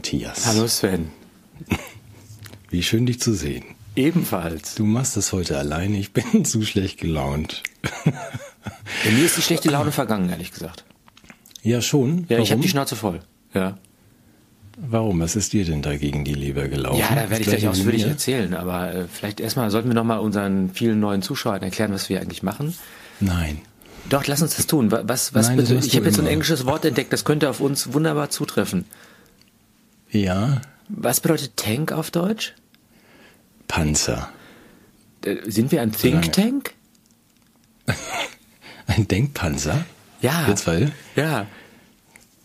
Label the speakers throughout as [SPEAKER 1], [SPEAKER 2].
[SPEAKER 1] Hallo Matthias.
[SPEAKER 2] Hallo Sven.
[SPEAKER 1] Wie schön dich zu sehen.
[SPEAKER 2] Ebenfalls.
[SPEAKER 1] Du machst es heute alleine, ich bin zu schlecht gelaunt.
[SPEAKER 2] Bei mir ist die schlechte Laune vergangen, ehrlich gesagt.
[SPEAKER 1] Ja, schon.
[SPEAKER 2] Ja, ich habe die Schnauze voll. Ja.
[SPEAKER 1] Warum? Was ist dir denn dagegen die Leber gelaufen?
[SPEAKER 2] Ja, da werde ich
[SPEAKER 1] Das
[SPEAKER 2] gleich ausführlich erzählen, aber äh, vielleicht erstmal sollten wir nochmal unseren vielen neuen Zuschauern erklären, was wir eigentlich machen.
[SPEAKER 1] Nein.
[SPEAKER 2] Doch, lass uns das tun. Wa- Was, was
[SPEAKER 1] Nein, das machst
[SPEAKER 2] ich habe jetzt so ein englisches Wort entdeckt, das könnte auf uns wunderbar zutreffen.
[SPEAKER 1] Ja,
[SPEAKER 2] Was bedeutet Tank auf Deutsch?
[SPEAKER 1] Panzer.
[SPEAKER 2] Äh, Sind wir ein Think Tank?
[SPEAKER 1] Ein Denkpanzer?
[SPEAKER 2] Ja.
[SPEAKER 1] Jetzt weil?
[SPEAKER 2] Ja.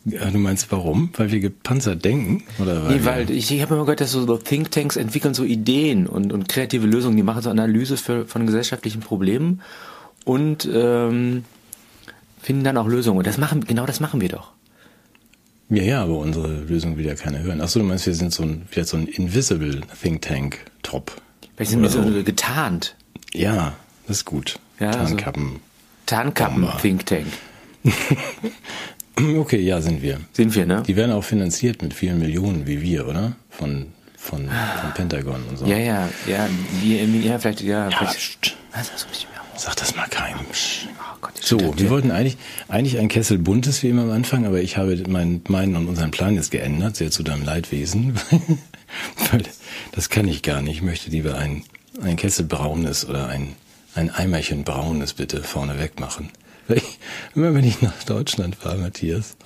[SPEAKER 1] Du meinst warum? Weil wir gepanzert denken? Oder weil,
[SPEAKER 2] Nee, weil ich, ich habe immer gehört, dass so Thinktanks entwickeln so Ideen und, und kreative Lösungen. Die machen so Analyse für, von gesellschaftlichen Problemen und ähm, finden dann auch Lösungen. Und das machen, genau das machen wir doch.
[SPEAKER 1] Ja, ja, aber unsere Lösung will ja keiner hören. Achso, du meinst, wir sind so ein, vielleicht so ein Invisible Think Tank Top.
[SPEAKER 2] Vielleicht sind wir so getarnt.
[SPEAKER 1] Ja, das ist gut.
[SPEAKER 2] Ja, also-
[SPEAKER 1] Tarnkappen.
[SPEAKER 2] Tarnkappen
[SPEAKER 1] Bomber.
[SPEAKER 2] Think Tank.
[SPEAKER 1] Okay, ja, sind wir.
[SPEAKER 2] Sind wir, ne?
[SPEAKER 1] Die werden auch finanziert mit vielen Millionen wie wir, oder? Von, von, vom Pentagon und so.
[SPEAKER 2] Ja, ja, ja, wir, ja, vielleicht, ja,
[SPEAKER 1] Ja,
[SPEAKER 2] vielleicht.
[SPEAKER 1] pst,
[SPEAKER 2] Was, was
[SPEAKER 1] sag das mal keinem.
[SPEAKER 2] Oh Gott,
[SPEAKER 1] So, wir wollten eigentlich, eigentlich ein Kessel buntes wie immer am Anfang, aber ich habe meinen, meinen und unseren Plan jetzt geändert, sehr zu deinem Leidwesen. Weil das kann ich gar nicht. Ich möchte lieber ein, ein Kessel braunes oder ein, ein Eimerchen braunes bitte vorne weg machen. Weil ich, immer wenn ich nach Deutschland fahre, Matthias,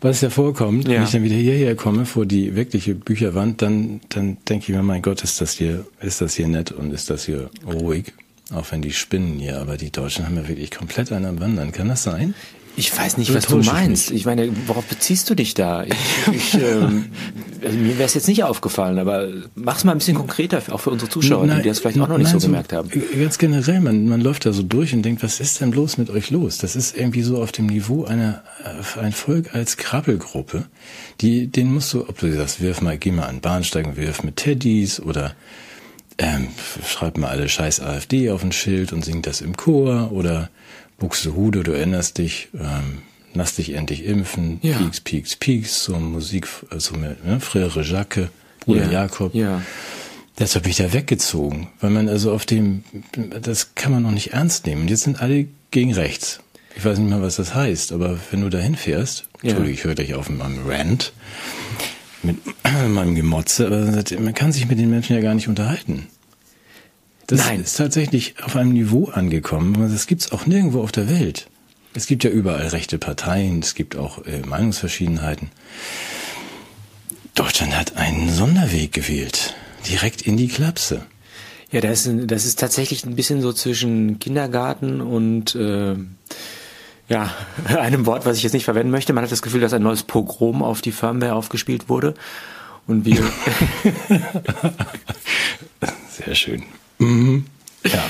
[SPEAKER 1] was ja vorkommt,
[SPEAKER 2] Ja.
[SPEAKER 1] wenn ich dann wieder hierher komme vor die wirkliche Bücherwand, dann, dann denke ich mir, mein Gott, ist das hier, ist das hier nett und ist das hier ruhig. Auch wenn die spinnen hier, aber die Deutschen haben ja wirklich komplett einen am Wandern. Kann das sein?
[SPEAKER 2] Ich weiß nicht, was du
[SPEAKER 1] ich
[SPEAKER 2] meinst.
[SPEAKER 1] mich?
[SPEAKER 2] Ich meine, worauf beziehst du dich da? Ich, ich, ähm, also mir wäre es jetzt nicht aufgefallen, aber mach's mal ein bisschen konkreter, auch für unsere Zuschauer, die das vielleicht auch noch nicht
[SPEAKER 1] nein,
[SPEAKER 2] so gemerkt haben.
[SPEAKER 1] Ganz generell, man, man läuft da so durch und denkt, was ist denn bloß mit euch los? Das ist irgendwie so auf dem Niveau einer, äh, ein Volk als Krabbelgruppe, die, den musst du, ob du sagst, wirf mal, geh mal an den Bahnsteig und wirf mit Teddys oder ähm, schreib mal alle scheiß AfD auf ein Schild und sing das im Chor oder Buxtehude, du erinnerst dich, ähm, lass dich endlich impfen,
[SPEAKER 2] Ja.
[SPEAKER 1] Pieks, Pieks, Pieks, so Musik, also mit, ne, Frere Jacques, Bruder
[SPEAKER 2] Ja,
[SPEAKER 1] Jakob.
[SPEAKER 2] Ja.
[SPEAKER 1] Deshalb bin ich da weggezogen, weil man also auf dem, das kann man noch nicht ernst nehmen. Und jetzt sind alle gegen rechts. Ich weiß nicht mal, was das heißt, aber wenn du da hinfährst,
[SPEAKER 2] Ja.
[SPEAKER 1] Entschuldigung, ich höre gleich auf meinem Rant, mit meinem Gemotze, aber man kann sich mit den Menschen ja gar nicht unterhalten. Das
[SPEAKER 2] Nein.
[SPEAKER 1] ist tatsächlich auf einem Niveau angekommen, das gibt's auch nirgendwo auf der Welt. Es gibt ja überall rechte Parteien, es gibt auch äh, Meinungsverschiedenheiten. Deutschland hat einen Sonderweg gewählt, direkt in die Klapse.
[SPEAKER 2] Ja, das ist, das ist tatsächlich ein bisschen so zwischen Kindergarten und äh, ja, einem Wort, was ich jetzt nicht verwenden möchte. Man hat das Gefühl, dass ein neues Pogrom auf die Firmware aufgespielt wurde. Und wir,
[SPEAKER 1] Sehr schön. Mhm. Ja.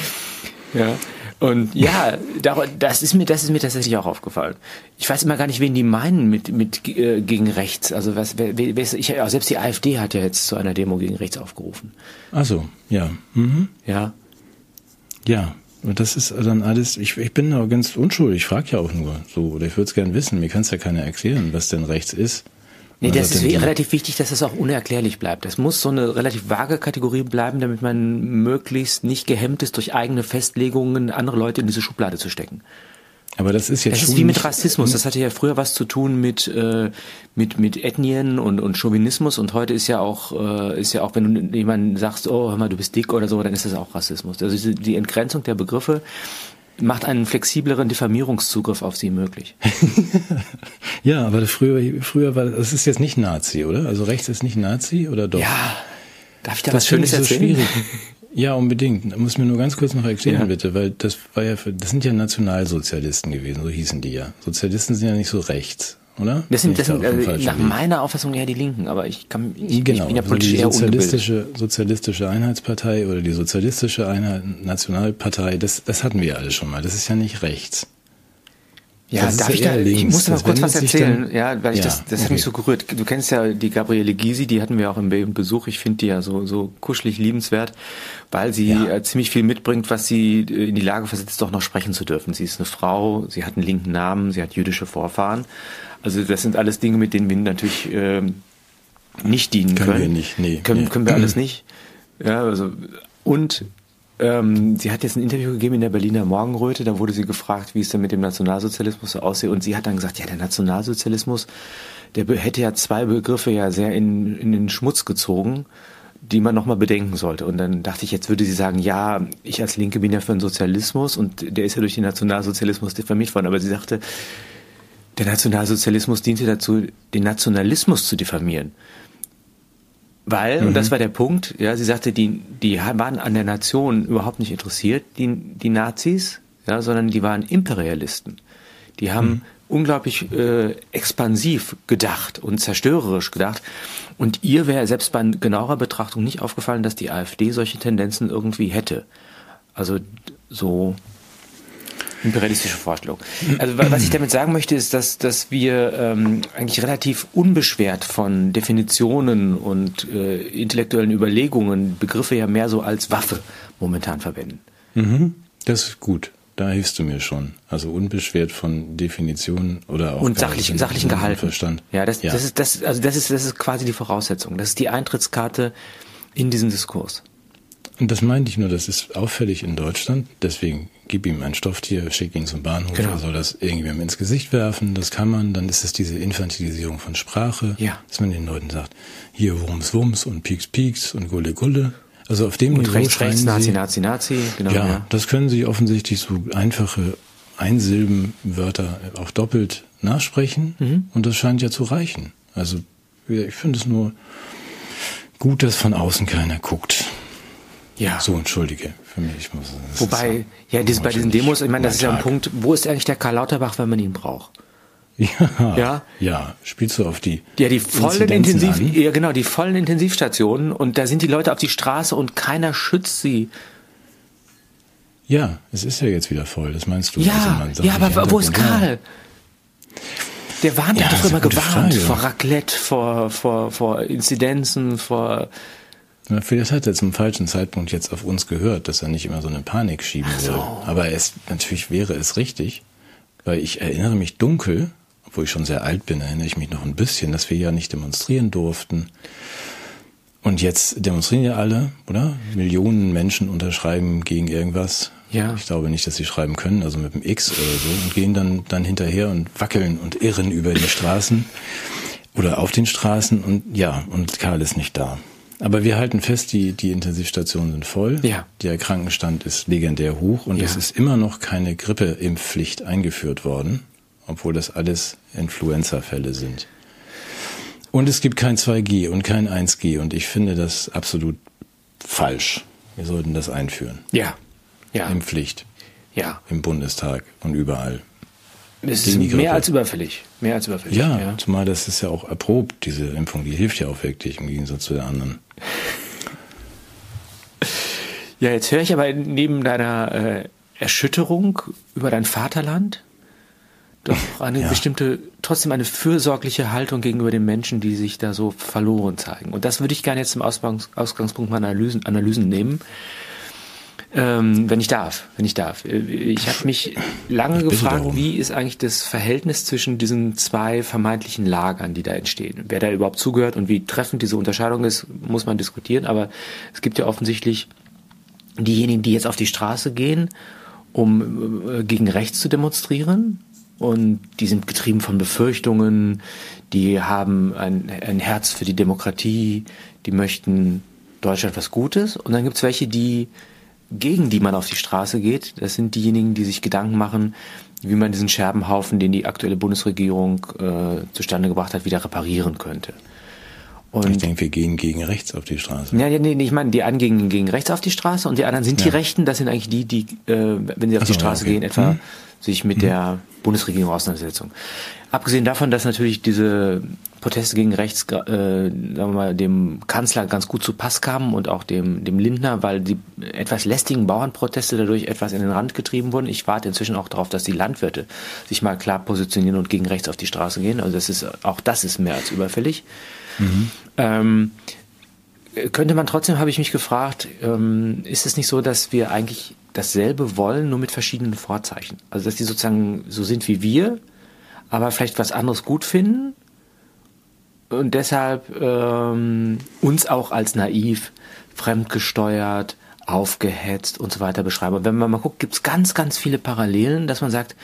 [SPEAKER 2] ja, und ja, das ist mir, das ist mir tatsächlich auch aufgefallen. Ich weiß immer gar nicht, wen die meinen mit mit äh, gegen rechts. Also was, wer, wer, ich, selbst die AfD hat ja jetzt zu einer Demo gegen rechts aufgerufen.
[SPEAKER 1] Also, ja. Mhm.
[SPEAKER 2] Ja,
[SPEAKER 1] Ja. Und das ist dann alles, ich, ich bin da ganz unschuldig, ich frage ja auch nur so, oder ich würde es gern wissen, mir kann es ja keiner erklären, was denn rechts ist.
[SPEAKER 2] Nee, das ist relativ wichtig, dass das auch unerklärlich bleibt. Das muss so eine relativ vage Kategorie bleiben, damit man möglichst nicht gehemmt ist, durch eigene Festlegungen andere Leute in diese Schublade zu stecken.
[SPEAKER 1] Aber das ist jetzt
[SPEAKER 2] Das ist wie mit Rassismus. Das hatte ja früher was zu tun mit äh, mit mit Ethnien und und Chauvinismus und heute ist ja auch äh, ist ja auch wenn du jemanden sagst, oh hör mal, du bist dick oder so, dann ist das auch Rassismus. Also die Entgrenzung der Begriffe macht einen flexibleren Diffamierungszugriff auf sie möglich.
[SPEAKER 1] Ja, aber früher, früher war das ist jetzt nicht Nazi, oder? Also rechts ist nicht Nazi oder doch?
[SPEAKER 2] Ja, darf ich da
[SPEAKER 1] das
[SPEAKER 2] was
[SPEAKER 1] finde ich
[SPEAKER 2] Schönes
[SPEAKER 1] so
[SPEAKER 2] erzählen?
[SPEAKER 1] schwierig. Ja, unbedingt. Da muss mir nur ganz kurz noch erklären,
[SPEAKER 2] Ja.
[SPEAKER 1] bitte, weil das war ja, für, das sind ja Nationalsozialisten gewesen, so hießen die ja. Sozialisten sind ja nicht so rechts, oder?
[SPEAKER 2] Das sind, das sind
[SPEAKER 1] da falschen
[SPEAKER 2] nach
[SPEAKER 1] Weg?
[SPEAKER 2] meiner Auffassung eher die Linken, aber ich kann ich,
[SPEAKER 1] Genau,
[SPEAKER 2] ich bin ja
[SPEAKER 1] also
[SPEAKER 2] politisch
[SPEAKER 1] die
[SPEAKER 2] eher ungebildet.
[SPEAKER 1] sozialistische, sozialistische Einheitspartei oder die sozialistische Einheit, Nationalpartei, das, das hatten wir alle schon mal. Das ist ja nicht rechts.
[SPEAKER 2] Ja,
[SPEAKER 1] Das
[SPEAKER 2] darf ich da,
[SPEAKER 1] eher
[SPEAKER 2] ich
[SPEAKER 1] links.
[SPEAKER 2] muss mal kurz was erzählen, ja, weil ich
[SPEAKER 1] Ja,
[SPEAKER 2] das, das hat
[SPEAKER 1] okay.
[SPEAKER 2] mich so gerührt. Du kennst ja die Gabriele Gysi, die hatten wir auch im Be- Besuch. Ich finde die ja so, so kuschelig liebenswert, weil sie
[SPEAKER 1] Ja.
[SPEAKER 2] äh, ziemlich viel mitbringt, was sie äh, in die Lage versetzt, doch noch sprechen zu dürfen. Sie ist eine Frau, sie hat einen linken Namen, sie hat jüdische Vorfahren. Also das sind alles Dinge, mit denen wir natürlich ähm, nicht dienen können.
[SPEAKER 1] Können wir nicht, nee.
[SPEAKER 2] Können,
[SPEAKER 1] nee.
[SPEAKER 2] können wir alles nicht. Ja, also, und ähm, sie hat jetzt ein Interview gegeben in der Berliner Morgenröte, da wurde sie gefragt, wie es denn mit dem Nationalsozialismus so aussehe und sie hat dann gesagt, ja, der Nationalsozialismus, der hätte ja zwei Begriffe ja sehr in, in den Schmutz gezogen, die man nochmal bedenken sollte. Und dann dachte ich, jetzt würde sie sagen, ja, ich als Linke bin ja für den Sozialismus und der ist ja durch den Nationalsozialismus diffamiert worden. Aber sie sagte, der Nationalsozialismus diente dazu, den Nationalismus zu diffamieren. Weil, und das war der Punkt, ja, sie sagte, die, die waren an der Nation überhaupt nicht interessiert, die, die Nazis, ja, sondern die waren Imperialisten. Die haben unglaublich äh, expansiv gedacht und zerstörerisch gedacht. Und ihr wäre selbst bei genauerer Betrachtung nicht aufgefallen, dass die AfD solche Tendenzen irgendwie hätte. Also so imperialistische Vorstellung. Also wa- was ich damit sagen möchte, ist, dass, dass wir ähm, eigentlich relativ unbeschwert von Definitionen und äh, intellektuellen Überlegungen Begriffe ja mehr so als Waffe momentan verwenden.
[SPEAKER 1] Mhm. Das ist gut. Da hilfst du mir schon. Also unbeschwert von Definitionen oder auch
[SPEAKER 2] und sachlichen
[SPEAKER 1] und
[SPEAKER 2] Gehalt.
[SPEAKER 1] Verstand.
[SPEAKER 2] Ja, das, das ist das, also das ist das ist quasi die Voraussetzung. Das ist die Eintrittskarte in diesen Diskurs.
[SPEAKER 1] Und das meinte ich nur, das ist auffällig in Deutschland. Deswegen gib ihm ein Stofftier, schick ihn zum Bahnhof,
[SPEAKER 2] Genau.
[SPEAKER 1] er soll das irgendwem ins Gesicht werfen. Das kann man. Dann ist es diese Infantilisierung von Sprache,
[SPEAKER 2] Ja.
[SPEAKER 1] dass man den Leuten sagt, hier Wums Wums und Pieks Pieks und Gulle Gulle. Also auf dem
[SPEAKER 2] Und
[SPEAKER 1] Niveau
[SPEAKER 2] rechts, rechts,
[SPEAKER 1] sie,
[SPEAKER 2] Nazi, Nazi, Nazi, genau.
[SPEAKER 1] ja,
[SPEAKER 2] Ja.
[SPEAKER 1] das können sie offensichtlich so einfache Einsilbenwörter auch doppelt nachsprechen
[SPEAKER 2] Mhm.
[SPEAKER 1] und das scheint ja zu reichen. Also ich finde es nur gut, dass von außen keiner guckt.
[SPEAKER 2] ja.
[SPEAKER 1] So, entschuldige für mich. Das
[SPEAKER 2] Wobei, ja, diese, bei diesen Demos, ich meine, das ist ja ein. Punkt, wo ist eigentlich der Karl Lauterbach, wenn man ihn braucht?
[SPEAKER 1] Ja,
[SPEAKER 2] Ja.
[SPEAKER 1] ja. Spielst du auf die
[SPEAKER 2] Ja, die vollen Intensiv,
[SPEAKER 1] an?
[SPEAKER 2] ja genau, die vollen Intensivstationen und da sind die Leute auf die Straße und keiner schützt sie.
[SPEAKER 1] Ja, es ist ja jetzt wieder voll. Das meinst du?
[SPEAKER 2] Ja,
[SPEAKER 1] Also
[SPEAKER 2] ja, aber wo ist. Karl? Der warnt,
[SPEAKER 1] Ja,
[SPEAKER 2] hat doch immer gewarnt
[SPEAKER 1] Frage.
[SPEAKER 2] vor Raclette, vor, vor, vor Inzidenzen, vor,
[SPEAKER 1] Na, Vielleicht hat er zum falschen Zeitpunkt jetzt auf uns gehört, dass er nicht immer so eine Panik schieben
[SPEAKER 2] so.
[SPEAKER 1] will. Aber es, natürlich wäre es richtig, weil ich erinnere mich dunkel, obwohl ich schon sehr alt bin, erinnere ich mich noch ein bisschen, dass wir ja nicht demonstrieren durften. Und jetzt demonstrieren ja alle, oder? Millionen Menschen unterschreiben gegen irgendwas.
[SPEAKER 2] Ja.
[SPEAKER 1] Ich glaube nicht, dass sie schreiben können, also mit dem X oder so, und gehen dann, dann hinterher und wackeln und irren über die Straßen oder auf den Straßen und ja, und Karl ist nicht da. Aber wir halten fest, die, die Intensivstationen sind voll.
[SPEAKER 2] Ja.
[SPEAKER 1] Der Krankenstand ist legendär hoch und
[SPEAKER 2] Ja.
[SPEAKER 1] es ist immer noch keine Grippeimpfpflicht eingeführt worden, obwohl das alles Influenza-Fälle sind. Und es gibt kein 2G und kein 1G und ich finde das absolut falsch. Wir sollten das einführen.
[SPEAKER 2] ja, ja,
[SPEAKER 1] Impfpflicht
[SPEAKER 2] ja.
[SPEAKER 1] im Bundestag und überall.
[SPEAKER 2] Es ist mehr als überfällig. Mehr als überfällig.
[SPEAKER 1] Ja, zumal das ist ja auch erprobt, diese Impfung, die hilft ja auch wirklich im Gegensatz zu der anderen.
[SPEAKER 2] Ja, jetzt höre ich aber neben deiner äh, Erschütterung über dein Vaterland doch eine
[SPEAKER 1] Ja.
[SPEAKER 2] bestimmte, trotzdem eine fürsorgliche Haltung gegenüber den Menschen, die sich da so verloren zeigen. Und das würde ich gerne jetzt zum Ausgangs Ausgangspunkt meiner Analysen, Analysen nehmen. Ähm, wenn ich darf, wenn ich darf. Äh, Ich habe mich lange gefragt,
[SPEAKER 1] darum.
[SPEAKER 2] wie ist eigentlich das Verhältnis zwischen diesen zwei vermeintlichen Lagern, die da entstehen. Wer da überhaupt zugehört und wie treffend diese Unterscheidung ist, muss man diskutieren. Aber es gibt ja offensichtlich diejenigen, die jetzt auf die Straße gehen, um äh, gegen rechts zu demonstrieren. Und die sind getrieben von Befürchtungen, die haben ein, ein Herz für die Demokratie, die möchten Deutschland was Gutes. Und dann gibt's welche, die gegen die man auf die Straße geht. Das sind diejenigen, die sich Gedanken machen, wie man diesen Scherbenhaufen, den die aktuelle Bundesregierung äh, zustande gebracht hat, wieder reparieren könnte. Und
[SPEAKER 1] Ich denke, wir gehen gegen rechts auf die Straße.
[SPEAKER 2] ja, ja, nee, nee, ich meine, die einen gehen gegen rechts auf die Straße und die anderen sind die
[SPEAKER 1] Ja.
[SPEAKER 2] Rechten. Das sind eigentlich die, die, äh, wenn sie auf
[SPEAKER 1] so,
[SPEAKER 2] die Straße
[SPEAKER 1] okay.
[SPEAKER 2] gehen, etwa
[SPEAKER 1] Mhm.
[SPEAKER 2] sich mit der Bundesregierung auseinandersetzen. Abgesehen davon, dass natürlich diese Proteste gegen rechts, äh, sagen wir mal, dem Kanzler ganz gut zu Pass kamen und auch dem, dem Lindner, weil die etwas lästigen Bauernproteste dadurch etwas in den Rand getrieben wurden. Ich warte inzwischen auch darauf, dass die Landwirte sich mal klar positionieren und gegen rechts auf die Straße gehen. Also das ist, auch das ist mehr als überfällig. Ähm, könnte man trotzdem, habe ich mich gefragt, ähm, ist es nicht so, dass wir eigentlich dasselbe wollen, nur mit verschiedenen Vorzeichen? Also dass die sozusagen so sind wie wir, aber vielleicht was anderes gut finden und deshalb ähm, uns auch als naiv, fremdgesteuert, aufgehetzt und so weiter beschreiben. Und wenn man mal guckt, gibt es ganz, ganz viele Parallelen, dass man sagt,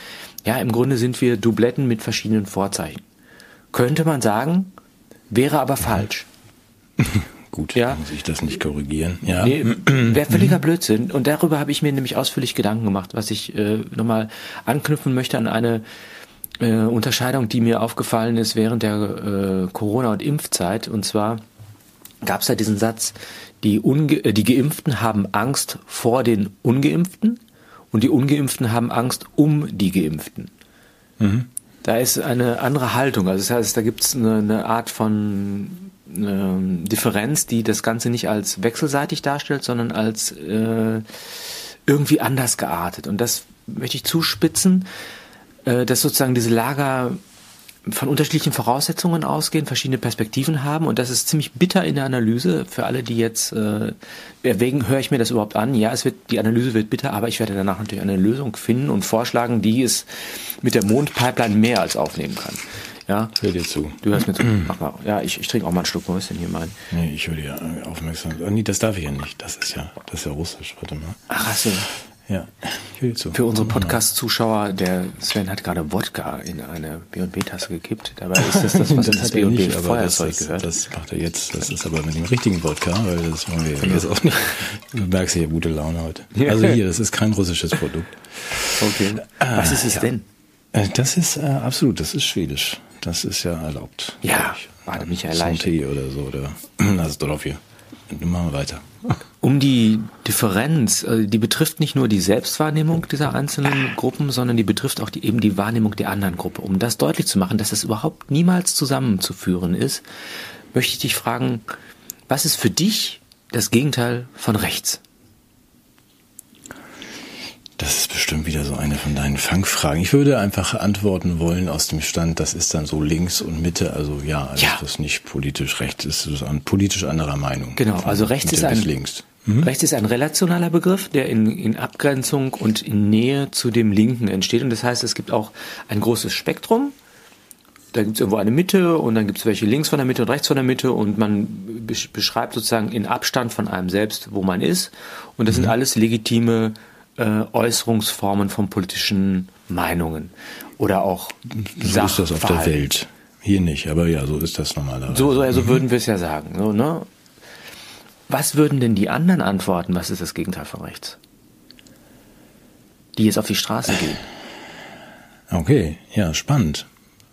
[SPEAKER 2] ja, im Grunde sind wir Dubletten mit verschiedenen Vorzeichen. Könnte man sagen, wäre aber falsch.
[SPEAKER 1] Gut, ja. muss ich das nicht korrigieren. Ja.
[SPEAKER 2] Nee, wäre völliger Blödsinn. Und darüber habe ich mir nämlich ausführlich Gedanken gemacht, was ich äh, nochmal anknüpfen möchte an eine äh, Unterscheidung, die mir aufgefallen ist während der äh, Corona- und Impfzeit. Und zwar gab es da diesen Satz, die, Unge äh, die Geimpften haben Angst vor den Ungeimpften und die Ungeimpften haben Angst um die Geimpften. Mhm. Da ist eine andere Haltung. Also das heißt, da gibt es eine, eine Art von äh, Differenz, die das Ganze nicht als wechselseitig darstellt, sondern als äh, irgendwie anders geartet. Und das möchte ich zuspitzen, dass sozusagen diese Lager von unterschiedlichen Voraussetzungen ausgehen, verschiedene Perspektiven haben und das ist ziemlich bitter in der Analyse für alle, die jetzt äh, wegen höre ich mir das überhaupt an. Ja, es wird die Analyse wird bitter, aber ich werde danach natürlich eine Lösung finden und vorschlagen, die es mit der Mondpipeline mehr als aufnehmen kann. Ja.
[SPEAKER 1] Höre dir zu.
[SPEAKER 2] Du hörst mir zu. Mach mal. Ja, ich, ich trinke auch mal einen Schluck. Was ist denn hier mein?
[SPEAKER 1] Nee, ich höre dir aufmerksam. Oh, nee, das darf ich ja nicht. Das ist ja, das ist ja russisch. Warte mal.
[SPEAKER 2] Ach, hast du.
[SPEAKER 1] Ja,
[SPEAKER 2] ich höre zu. Für unsere Podcast-Zuschauer, der Sven hat gerade Wodka in eine B&B-Tasse gekippt. Dabei ist das das, was das, das B&B Feuerzeug gehört.
[SPEAKER 1] Das macht er jetzt. Das ist aber mit dem richtigen Wodka, weil das wollen wir jetzt auch nicht. Du merkst ja gute Laune heute. Also hier, das ist kein russisches Produkt.
[SPEAKER 2] Okay. Was ist es ja. denn?
[SPEAKER 1] Äh, das ist äh, absolut, das ist schwedisch. Das ist ja erlaubt.
[SPEAKER 2] Ja, warte mich erleichtert.
[SPEAKER 1] Santé oder so, oder das ist. Dann machen wir weiter.
[SPEAKER 2] Um die Differenz, also die betrifft nicht nur die Selbstwahrnehmung dieser einzelnen Gruppen, sondern die betrifft auch die, eben die Wahrnehmung der anderen Gruppe. Um das deutlich zu machen, dass das überhaupt niemals zusammenzuführen ist, möchte ich dich fragen, was ist für dich das Gegenteil von rechts?
[SPEAKER 1] Das ist bestimmt wieder so eine von deinen Fangfragen. Ich würde einfach antworten wollen aus dem Stand, das ist dann so links und Mitte, also ja, also ja. das ist nicht politisch rechts, ist das ein politisch anderer Meinung.
[SPEAKER 2] Genau, also rechts ist ein links. Mhm. Rechts ist ein relationaler Begriff, der in, in Abgrenzung und in Nähe zu dem Linken entsteht. Und das heißt, es gibt auch ein großes Spektrum. Da gibt es irgendwo eine Mitte und dann gibt es welche links von der Mitte und rechts von der Mitte und man beschreibt sozusagen in Abstand von einem selbst, wo man ist. Und das mhm. sind alles legitime äh, Äußerungsformen von politischen Meinungen oder auch
[SPEAKER 1] So ist das auf der Welt. Hier nicht, aber ja, so ist das normalerweise.
[SPEAKER 2] So, so also mhm. würden wir es ja sagen. So, ne? Was würden denn die anderen antworten? Was ist das Gegenteil von rechts? Die jetzt auf die Straße gehen.
[SPEAKER 1] Okay, ja, spannend.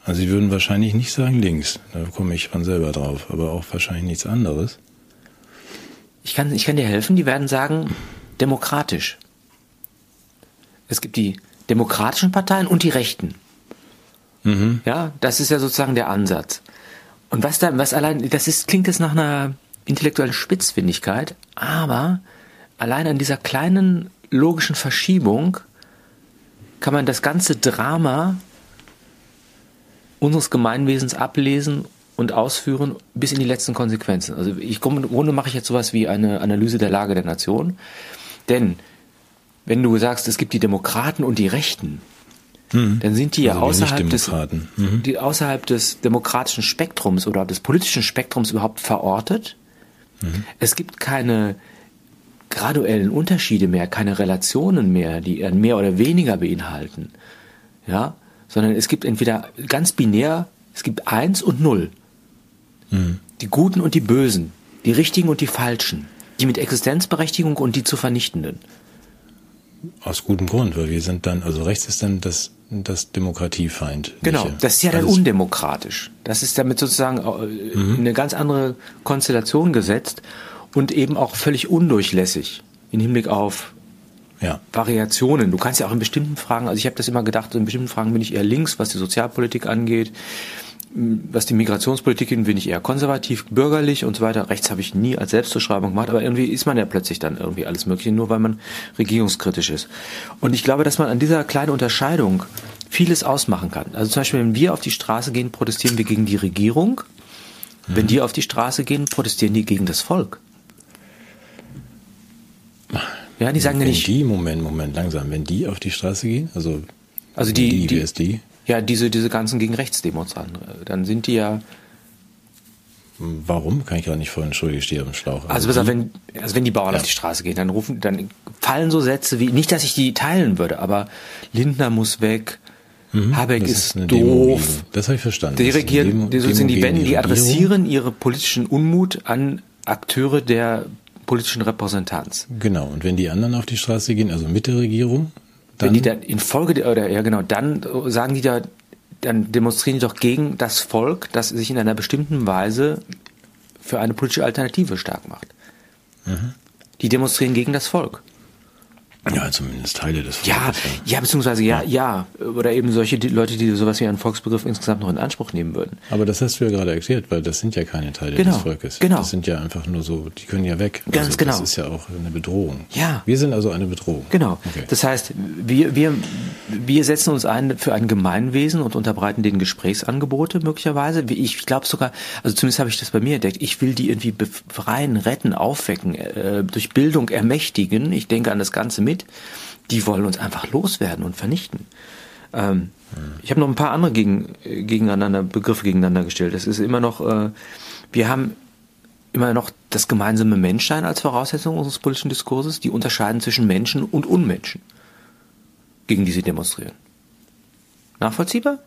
[SPEAKER 1] Also sie würden wahrscheinlich nicht sagen links, da komme ich von selber drauf, aber auch wahrscheinlich nichts anderes.
[SPEAKER 2] Ich kann, ich kann dir helfen, die werden sagen demokratisch. Es gibt die demokratischen Parteien und die Rechten. Mhm. Ja, das ist ja sozusagen der Ansatz. Und was da, was allein, das ist, klingt jetzt nach einer intellektuellen Spitzfindigkeit, aber allein an dieser kleinen logischen Verschiebung kann man das ganze Drama unseres Gemeinwesens ablesen und ausführen bis in die letzten Konsequenzen. Also ich komme, im Grunde mache ich jetzt sowas wie eine Analyse der Lage der Nation, denn wenn du sagst, es gibt die Demokraten und die Rechten, mhm. dann sind die ja also außerhalb, des, mhm. die außerhalb des demokratischen Spektrums oder des politischen Spektrums überhaupt verortet. Mhm. Es gibt keine graduellen Unterschiede mehr, keine Relationen mehr, die mehr oder weniger beinhalten. Ja, sondern es gibt entweder ganz binär, es gibt eins und null. Mhm. Die Guten und die Bösen, die Richtigen und die Falschen, die mit Existenzberechtigung und die zu Vernichtenden.
[SPEAKER 1] Aus gutem Grund, weil wir sind dann, also rechts ist dann das, das Demokratiefeind.
[SPEAKER 2] Genau, das ist ja dann undemokratisch. Das ist damit sozusagen äh, mhm. eine ganz andere Konstellation gesetzt und eben auch völlig undurchlässig im Hinblick auf ja. Variationen. Du kannst ja auch in bestimmten Fragen, also ich habe das immer gedacht, in bestimmten Fragen bin ich eher links, was die Sozialpolitik angeht was die Migrationspolitik in bin ich eher konservativ, bürgerlich und so weiter. Rechts habe ich nie als Selbstbeschreibung gemacht, aber irgendwie ist man ja plötzlich dann irgendwie alles Mögliche, nur weil man regierungskritisch ist. Und ich glaube, dass man an dieser kleinen Unterscheidung vieles ausmachen kann. Also zum Beispiel, wenn wir auf die Straße gehen, protestieren wir gegen die Regierung. Mhm. Wenn die auf die Straße gehen, protestieren die gegen das Volk.
[SPEAKER 1] Ja, die sagen ja nicht. Die, Moment, Moment, langsam. Wenn die auf die Straße gehen, also,
[SPEAKER 2] also die,
[SPEAKER 1] die,
[SPEAKER 2] die,
[SPEAKER 1] die,
[SPEAKER 2] ja, diese, diese ganzen gegen Rechtsdemos an. Dann sind die ja
[SPEAKER 1] Warum? Kann ich gar nicht vorhin, entschuldige, ich stehe am Schlauch.
[SPEAKER 2] Also, also, wenn, also wenn die Bauern ja. auf die Straße gehen, dann rufen, dann fallen so Sätze wie, nicht, dass ich die teilen würde, aber Lindner muss weg, mhm, Habeck ist, ist doof.
[SPEAKER 1] Das habe ich verstanden.
[SPEAKER 2] Die regieren, die, sozusagen die, wenden, die adressieren ihre politischen Unmut an Akteure der politischen Repräsentanz.
[SPEAKER 1] Genau. Und wenn die anderen auf die Straße gehen, also mit der Regierung,
[SPEAKER 2] dann wenn die dann in Folge der, oder ja genau, dann sagen die da, dann demonstrieren die doch gegen das Volk, das sich in einer bestimmten Weise für eine politische Alternative stark macht. Mhm. Die demonstrieren gegen das Volk.
[SPEAKER 1] Ja, zumindest Teile des
[SPEAKER 2] Volkes. Ja, ja, beziehungsweise ja, ja. Oder eben solche Leute, die sowas wie einen Volksbegriff insgesamt noch in Anspruch nehmen würden.
[SPEAKER 1] Aber das hast du ja gerade erklärt, weil das sind ja keine Teile
[SPEAKER 2] genau,
[SPEAKER 1] des Volkes.
[SPEAKER 2] Genau.
[SPEAKER 1] Das sind ja einfach nur so, die können ja weg.
[SPEAKER 2] Ganz
[SPEAKER 1] also,
[SPEAKER 2] genau.
[SPEAKER 1] Das ist ja auch eine Bedrohung.
[SPEAKER 2] Ja.
[SPEAKER 1] Wir sind also eine Bedrohung.
[SPEAKER 2] Genau. Okay. Das heißt, wir, wir, wir setzen uns ein für ein Gemeinwesen und unterbreiten den Gesprächsangebote möglicherweise. Ich glaube sogar, also zumindest habe ich das bei mir entdeckt, ich will die irgendwie befreien, retten, aufwecken, äh, durch Bildung ermächtigen. Ich denke an das Ganze mit die wollen uns einfach loswerden und vernichten. Ähm, ich habe noch ein paar andere gegen, gegeneinander, Begriffe gegeneinander gestellt. Es ist immer noch, äh, wir haben immer noch das gemeinsame Menschsein als Voraussetzung unseres politischen Diskurses, die unterscheiden zwischen Menschen und Unmenschen, gegen die sie demonstrieren. Nachvollziehbar?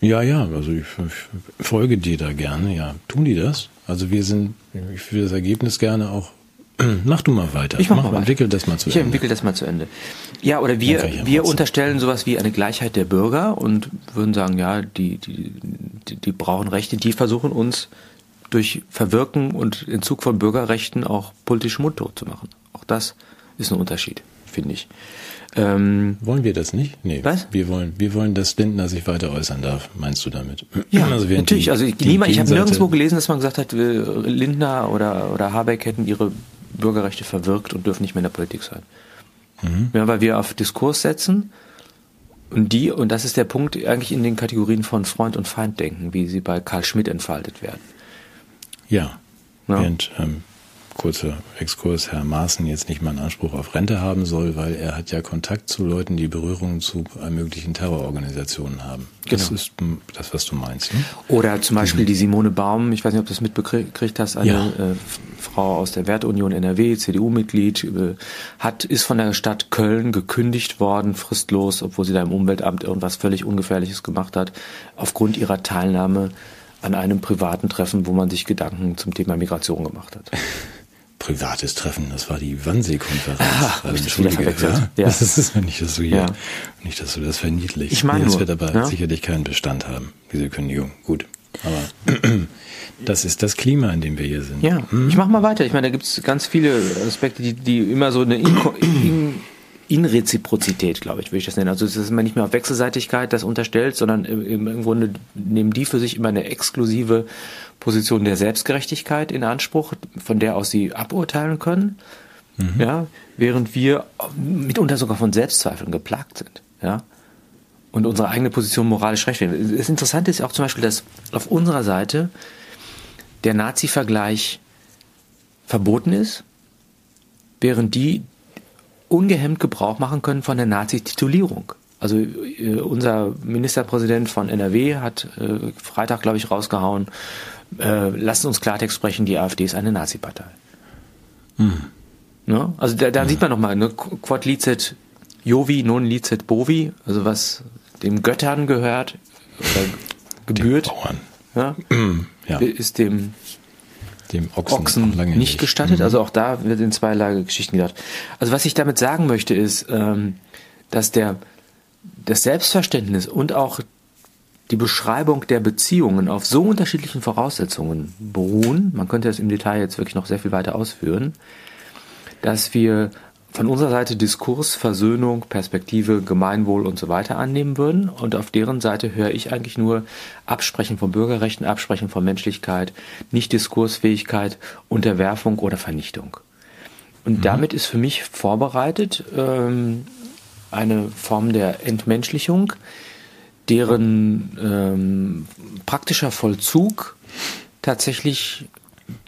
[SPEAKER 1] Ja, ja, also ich, ich folge dir da gerne, ja. Tun die das? Also wir sind, ich will das Ergebnis gerne auch Mach du mal weiter.
[SPEAKER 2] Ich mach, mach mal weiter.
[SPEAKER 1] Entwickel das mal zu
[SPEAKER 2] ich Ende. Ich entwickel das mal zu Ende. Ja, oder wir, wir unterstellen sowas wie eine Gleichheit der Bürger und würden sagen, ja, die, die, die, die brauchen Rechte, die versuchen uns durch Verwirken und Entzug von Bürgerrechten auch politisch mundtot zu machen. Auch das ist ein Unterschied, finde ich.
[SPEAKER 1] Ähm, wollen wir das nicht? Nee.
[SPEAKER 2] Was?
[SPEAKER 1] Wir wollen, wir wollen, dass Lindner sich weiter äußern darf, meinst du damit?
[SPEAKER 2] Ja, also natürlich. Die, also ich, niemand, ich habe nirgendwo gelesen, dass man gesagt hat, Lindner oder, oder Habeck hätten ihre Bürgerrechte verwirkt und dürfen nicht mehr in der Politik sein. Mhm. Ja, weil wir auf Diskurs setzen und die, und das ist der Punkt, eigentlich in den Kategorien von Freund und Feind denken, wie sie bei Karl Schmidt entfaltet werden.
[SPEAKER 1] Ja. ja. Während ähm, kurzer Exkurs, Herr Maaßen jetzt nicht mal einen Anspruch auf Rente haben soll, weil er hat ja Kontakt zu Leuten, die Berührungen zu möglichen Terrororganisationen haben. Das genau. ist das, was du meinst. Ne?
[SPEAKER 2] Oder zum Beispiel die Simone Baum, ich weiß nicht, ob du das mitbekriegt hast, eine ja. äh, Frau aus der Wertunion NRW, CDU-Mitglied, äh, hat, ist von der Stadt Köln gekündigt worden, fristlos, obwohl sie da im Umweltamt irgendwas völlig Ungefährliches gemacht hat, aufgrund ihrer Teilnahme an einem privaten Treffen, wo man sich Gedanken zum Thema Migration gemacht hat.
[SPEAKER 1] privates Treffen. Das war die Wannsee-Konferenz.
[SPEAKER 2] Ah, also, verwechselt. Ja?
[SPEAKER 1] ja? Das ist nicht, dass du hier, ja. nicht, dass du das verniedlichst.
[SPEAKER 2] Ich meine,
[SPEAKER 1] nee,
[SPEAKER 2] das
[SPEAKER 1] wird aber ja? sicherlich keinen Bestand haben, diese Kündigung. Gut. Aber das ist das Klima, in dem wir hier sind.
[SPEAKER 2] Ja, hm? ich mach mal weiter. Ich meine, da gibt es ganz viele Aspekte, die, die immer so eine Inko in Inreziprozität, glaube ich, würde ich das nennen. Also ist immer nicht mehr auf Wechselseitigkeit das unterstellt, sondern im, im Grunde nehmen die für sich immer eine exklusive Position der Selbstgerechtigkeit in Anspruch, von der aus sie aburteilen können, mhm. ja, während wir mitunter sogar von Selbstzweifeln geplagt sind, ja, und unsere eigene Position moralisch recht werden. Das Interessante ist auch zum Beispiel, dass auf unserer Seite der Nazi-Vergleich verboten ist, während die ungehemmt Gebrauch machen können von der Nazi-Titulierung. Also äh, unser Ministerpräsident von NRW hat äh, Freitag, glaube ich, rausgehauen, äh, lasst uns Klartext sprechen, die AfD ist eine Nazi-Partei. Hm. Ne? Also da, da hm. sieht man nochmal, ne? Quod licet Jovi, non licet Bovi, also was dem Göttern gehört oder gebührt, ja, ja. ist dem
[SPEAKER 1] dem Ochsen,
[SPEAKER 2] Ochsen nicht, nicht, gestattet. Mhm. Also auch da wird in zweierlei Geschichten gedacht. Also was ich damit sagen möchte ist, ähm, dass der das Selbstverständnis und auch die Beschreibung der Beziehungen auf so unterschiedlichen Voraussetzungen beruhen, man könnte das im Detail jetzt wirklich noch sehr viel weiter ausführen, dass wir von unserer Seite Diskurs, Versöhnung, Perspektive, Gemeinwohl und so weiter annehmen würden. Und auf deren Seite höre ich eigentlich nur Absprechen von Bürgerrechten, Absprechen von Menschlichkeit, nicht Diskursfähigkeit, Unterwerfung oder Vernichtung. Und mhm. damit ist für mich vorbereitet ähm, eine Form der Entmenschlichung, deren ähm, praktischer Vollzug tatsächlich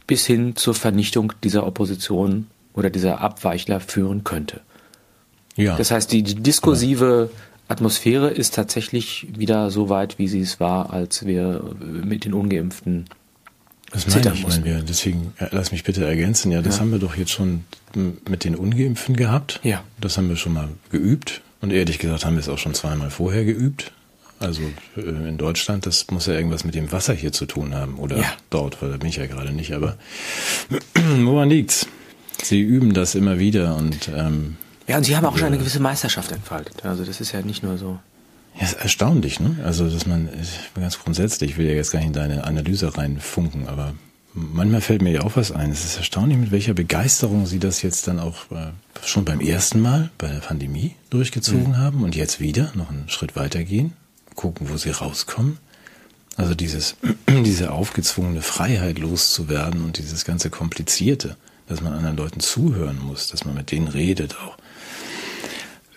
[SPEAKER 2] bis hin zur Vernichtung dieser Opposition oder dieser Abweichler führen könnte. Ja. Das heißt, die, die diskursive Atmosphäre ist tatsächlich wieder so weit, wie sie es war, als wir mit den Ungeimpften
[SPEAKER 1] Das meine ich, meine wir. Deswegen äh, lass mich bitte ergänzen. Ja, das ja. haben wir doch jetzt schon mit den Ungeimpften gehabt.
[SPEAKER 2] Ja.
[SPEAKER 1] Das haben wir schon mal geübt. Und ehrlich gesagt haben wir es auch schon zweimal vorher geübt. Also äh, in Deutschland, das muss ja irgendwas mit dem Wasser hier zu tun haben. Oder ja. dort, weil da bin ich ja gerade nicht. Aber woran liegt's? Sie üben das immer wieder und ähm,
[SPEAKER 2] ja, und Sie haben auch schon eine gewisse Meisterschaft entfaltet. Also das ist ja nicht nur so.
[SPEAKER 1] Ja, ist erstaunlich, ne? Also, dass man, ganz grundsätzlich, ich will ja jetzt gar nicht in deine Analyse reinfunken, aber manchmal fällt mir ja auch was ein. Es ist erstaunlich, mit welcher Begeisterung sie das jetzt dann auch äh, schon beim ersten Mal bei der Pandemie durchgezogen mhm. haben und jetzt wieder noch einen Schritt weiter gehen, gucken, wo sie rauskommen. Also dieses, diese aufgezwungene Freiheit loszuwerden und dieses ganze Komplizierte, dass man anderen Leuten zuhören muss, dass man mit denen redet auch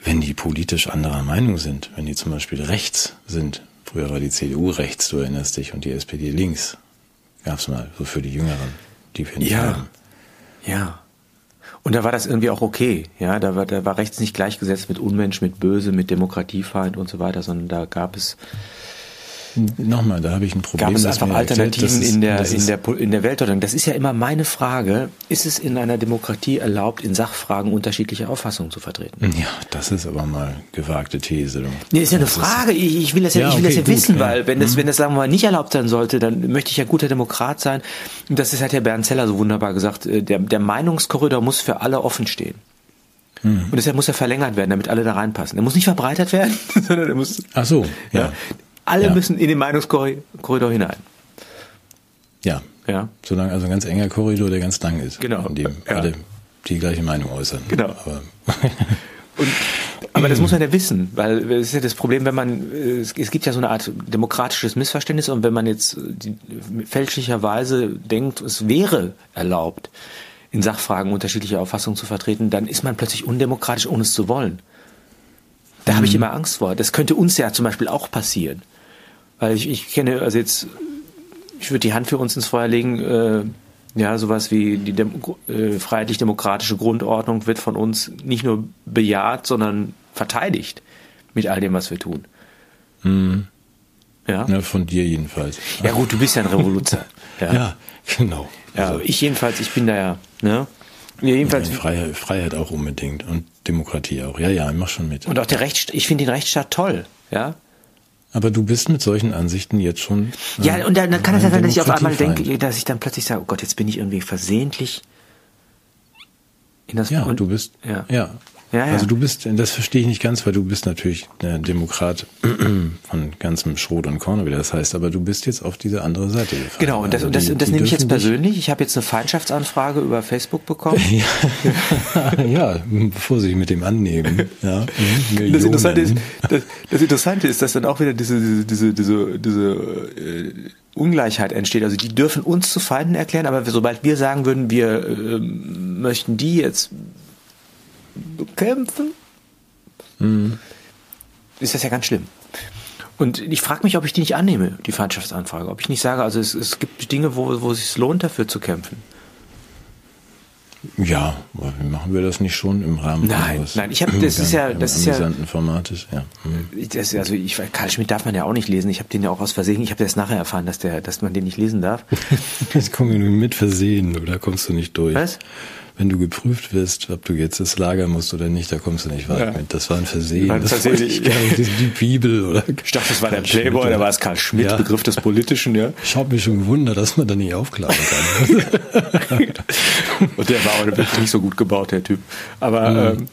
[SPEAKER 1] wenn die politisch anderer Meinung sind, wenn die zum Beispiel rechts sind, früher war die CDU rechts, du erinnerst dich, und die SPD links, gab es mal so für die Jüngeren, die wir nicht
[SPEAKER 2] ja.
[SPEAKER 1] haben.
[SPEAKER 2] Ja. Und da war das irgendwie auch okay, ja, da war, da war rechts nicht gleichgesetzt mit Unmensch, mit Böse, mit Demokratiefeind und so weiter, sondern da gab es
[SPEAKER 1] Nochmal, da habe ich ein Problem.
[SPEAKER 2] Gab es einfach Alternativen erzählt, in, der, in, der, in der Weltordnung? Das ist ja immer meine Frage. Ist es in einer Demokratie erlaubt, in Sachfragen unterschiedliche Auffassungen zu vertreten?
[SPEAKER 1] Ja, das ist aber mal gewagte These.
[SPEAKER 2] Nee, ist ja eine Frage. Ich, ich will das ja, ja ich will okay, das ja gut, wissen, ja. weil wenn das, mhm. wenn das, sagen wir mal, nicht erlaubt sein sollte, dann möchte ich ja guter Demokrat sein. Und das ist, hat ja Bernd Zeller so wunderbar gesagt. Äh, der, der Meinungskorridor muss für alle offen stehen. Mhm. Und deshalb muss er verlängert werden, damit alle da reinpassen. Er muss nicht verbreitert werden, sondern er muss.
[SPEAKER 1] Ach so, ja. ja
[SPEAKER 2] alle ja. müssen in den Meinungskorridor hinein.
[SPEAKER 1] Ja. Ja. Solange also ein ganz enger Korridor, der ganz lang ist.
[SPEAKER 2] Genau.
[SPEAKER 1] In dem ja. alle die gleiche Meinung äußern.
[SPEAKER 2] Genau. Aber, Und, aber das muss man ja wissen, weil es ist ja das Problem, wenn man, es, gibt ja so eine Art demokratisches Missverständnis und wenn man jetzt die, fälschlicherweise denkt, es wäre erlaubt, in Sachfragen unterschiedliche Auffassungen zu vertreten, dann ist man plötzlich undemokratisch, ohne es zu wollen. Da mhm. habe ich mhm. immer Angst vor. Das könnte uns ja zum Beispiel auch passieren. Weil ich, ich kenne, also jetzt, ich würde die Hand für uns ins Feuer legen, äh, ja, sowas wie die Dem äh, freiheitlich-demokratische Grundordnung wird von uns nicht nur bejaht, sondern verteidigt mit all dem, was wir tun.
[SPEAKER 1] Mhm. Ja? ja, von dir jedenfalls.
[SPEAKER 2] Ja gut, du bist ja ein Revoluzer.
[SPEAKER 1] ja. ja, genau.
[SPEAKER 2] Ja, also. ich jedenfalls, ich bin da ja, ne?
[SPEAKER 1] Ja, jedenfalls. Ja, Freiheit, Freiheit auch unbedingt und Demokratie auch. Ja, ja, ich mach schon mit.
[SPEAKER 2] Und auch der Rechtsstaat, ich finde den Rechtsstaat toll, ja.
[SPEAKER 1] Aber du bist mit solchen Ansichten jetzt schon.
[SPEAKER 2] Äh, ja, und dann, dann kann es ja sein, dass ich auf einmal denke, dass ich dann plötzlich sage, oh Gott, jetzt bin ich irgendwie versehentlich
[SPEAKER 1] in das. Ja, und, du bist. Ja. ja. Ja, ja. Also du bist, das verstehe ich nicht ganz, weil du bist natürlich der Demokrat von ganzem Schrot und Korn, wie das heißt, aber du bist jetzt auf diese andere Seite
[SPEAKER 2] gefallen. Genau, und das, also das, die, das nehme ich jetzt persönlich. Ich habe jetzt eine Feindschaftsanfrage über Facebook bekommen.
[SPEAKER 1] ja, ja, bevor sie sich mit dem annehmen. Ja,
[SPEAKER 2] das, Interessante ist, das, das Interessante ist, dass dann auch wieder diese, diese, diese, diese äh, Ungleichheit entsteht. Also die dürfen uns zu Feinden erklären, aber sobald wir sagen würden, wir äh, möchten die jetzt bekämpfen, mhm. ist das ja ganz schlimm. Und ich frage mich, ob ich die nicht annehme, die Feindschaftsanfrage. Ob ich nicht sage, also es, es gibt Dinge, wo, wo es sich lohnt, dafür zu kämpfen.
[SPEAKER 1] Ja, aber machen wir das nicht schon im Rahmen
[SPEAKER 2] nein, unseres nein, ich habe das ist ja das ist ja
[SPEAKER 1] Formates, ja.
[SPEAKER 2] Mhm. Das, also ich Karl Schmidt darf man ja auch nicht lesen. Ich habe den ja auch aus Versehen. Ich habe das nachher erfahren, dass der, dass man den nicht lesen darf.
[SPEAKER 1] Jetzt kommen wir nur mit Versehen, oder kommst du nicht durch? Was? Wenn du geprüft wirst, ob du jetzt das Lager musst oder nicht, da kommst du nicht weit ja. mit. Das war ein Versehen. War ein
[SPEAKER 2] Versehen. Das
[SPEAKER 1] war die Bibel oder.
[SPEAKER 2] Ich dachte, das war Karl der Playboy, Schmidt, da war es Karl Schmidt, ja. Begriff des Politischen, ja.
[SPEAKER 1] Ich habe mich schon gewundert, dass man da nicht aufklappen kann.
[SPEAKER 2] Und der war wirklich nicht so gut gebaut, der Typ. Aber mhm. ähm,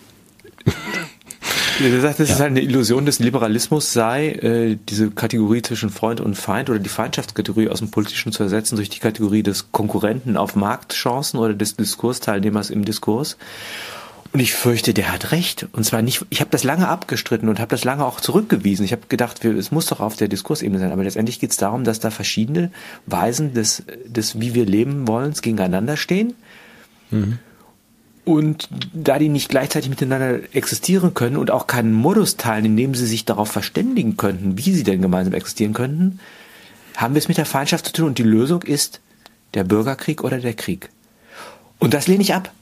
[SPEAKER 2] er sagt, dass ja. es halt eine Illusion des Liberalismus sei, äh, diese Kategorie zwischen Freund und Feind oder die Feindschaftskategorie aus dem Politischen zu ersetzen durch die Kategorie des Konkurrenten auf Marktchancen oder des Diskursteilnehmers im Diskurs. Und ich fürchte, der hat recht. Und zwar nicht, ich habe das lange abgestritten und habe das lange auch zurückgewiesen. Ich habe gedacht, es muss doch auf der Diskursebene sein. Aber letztendlich geht es darum, dass da verschiedene Weisen des, des wie wir leben wollen, gegeneinander stehen. Mhm. Und da die nicht gleichzeitig miteinander existieren können und auch keinen Modus teilen, in dem sie sich darauf verständigen könnten, wie sie denn gemeinsam existieren könnten, haben wir es mit der Feindschaft zu tun und die Lösung ist der Bürgerkrieg oder der Krieg. Und das lehne ich ab.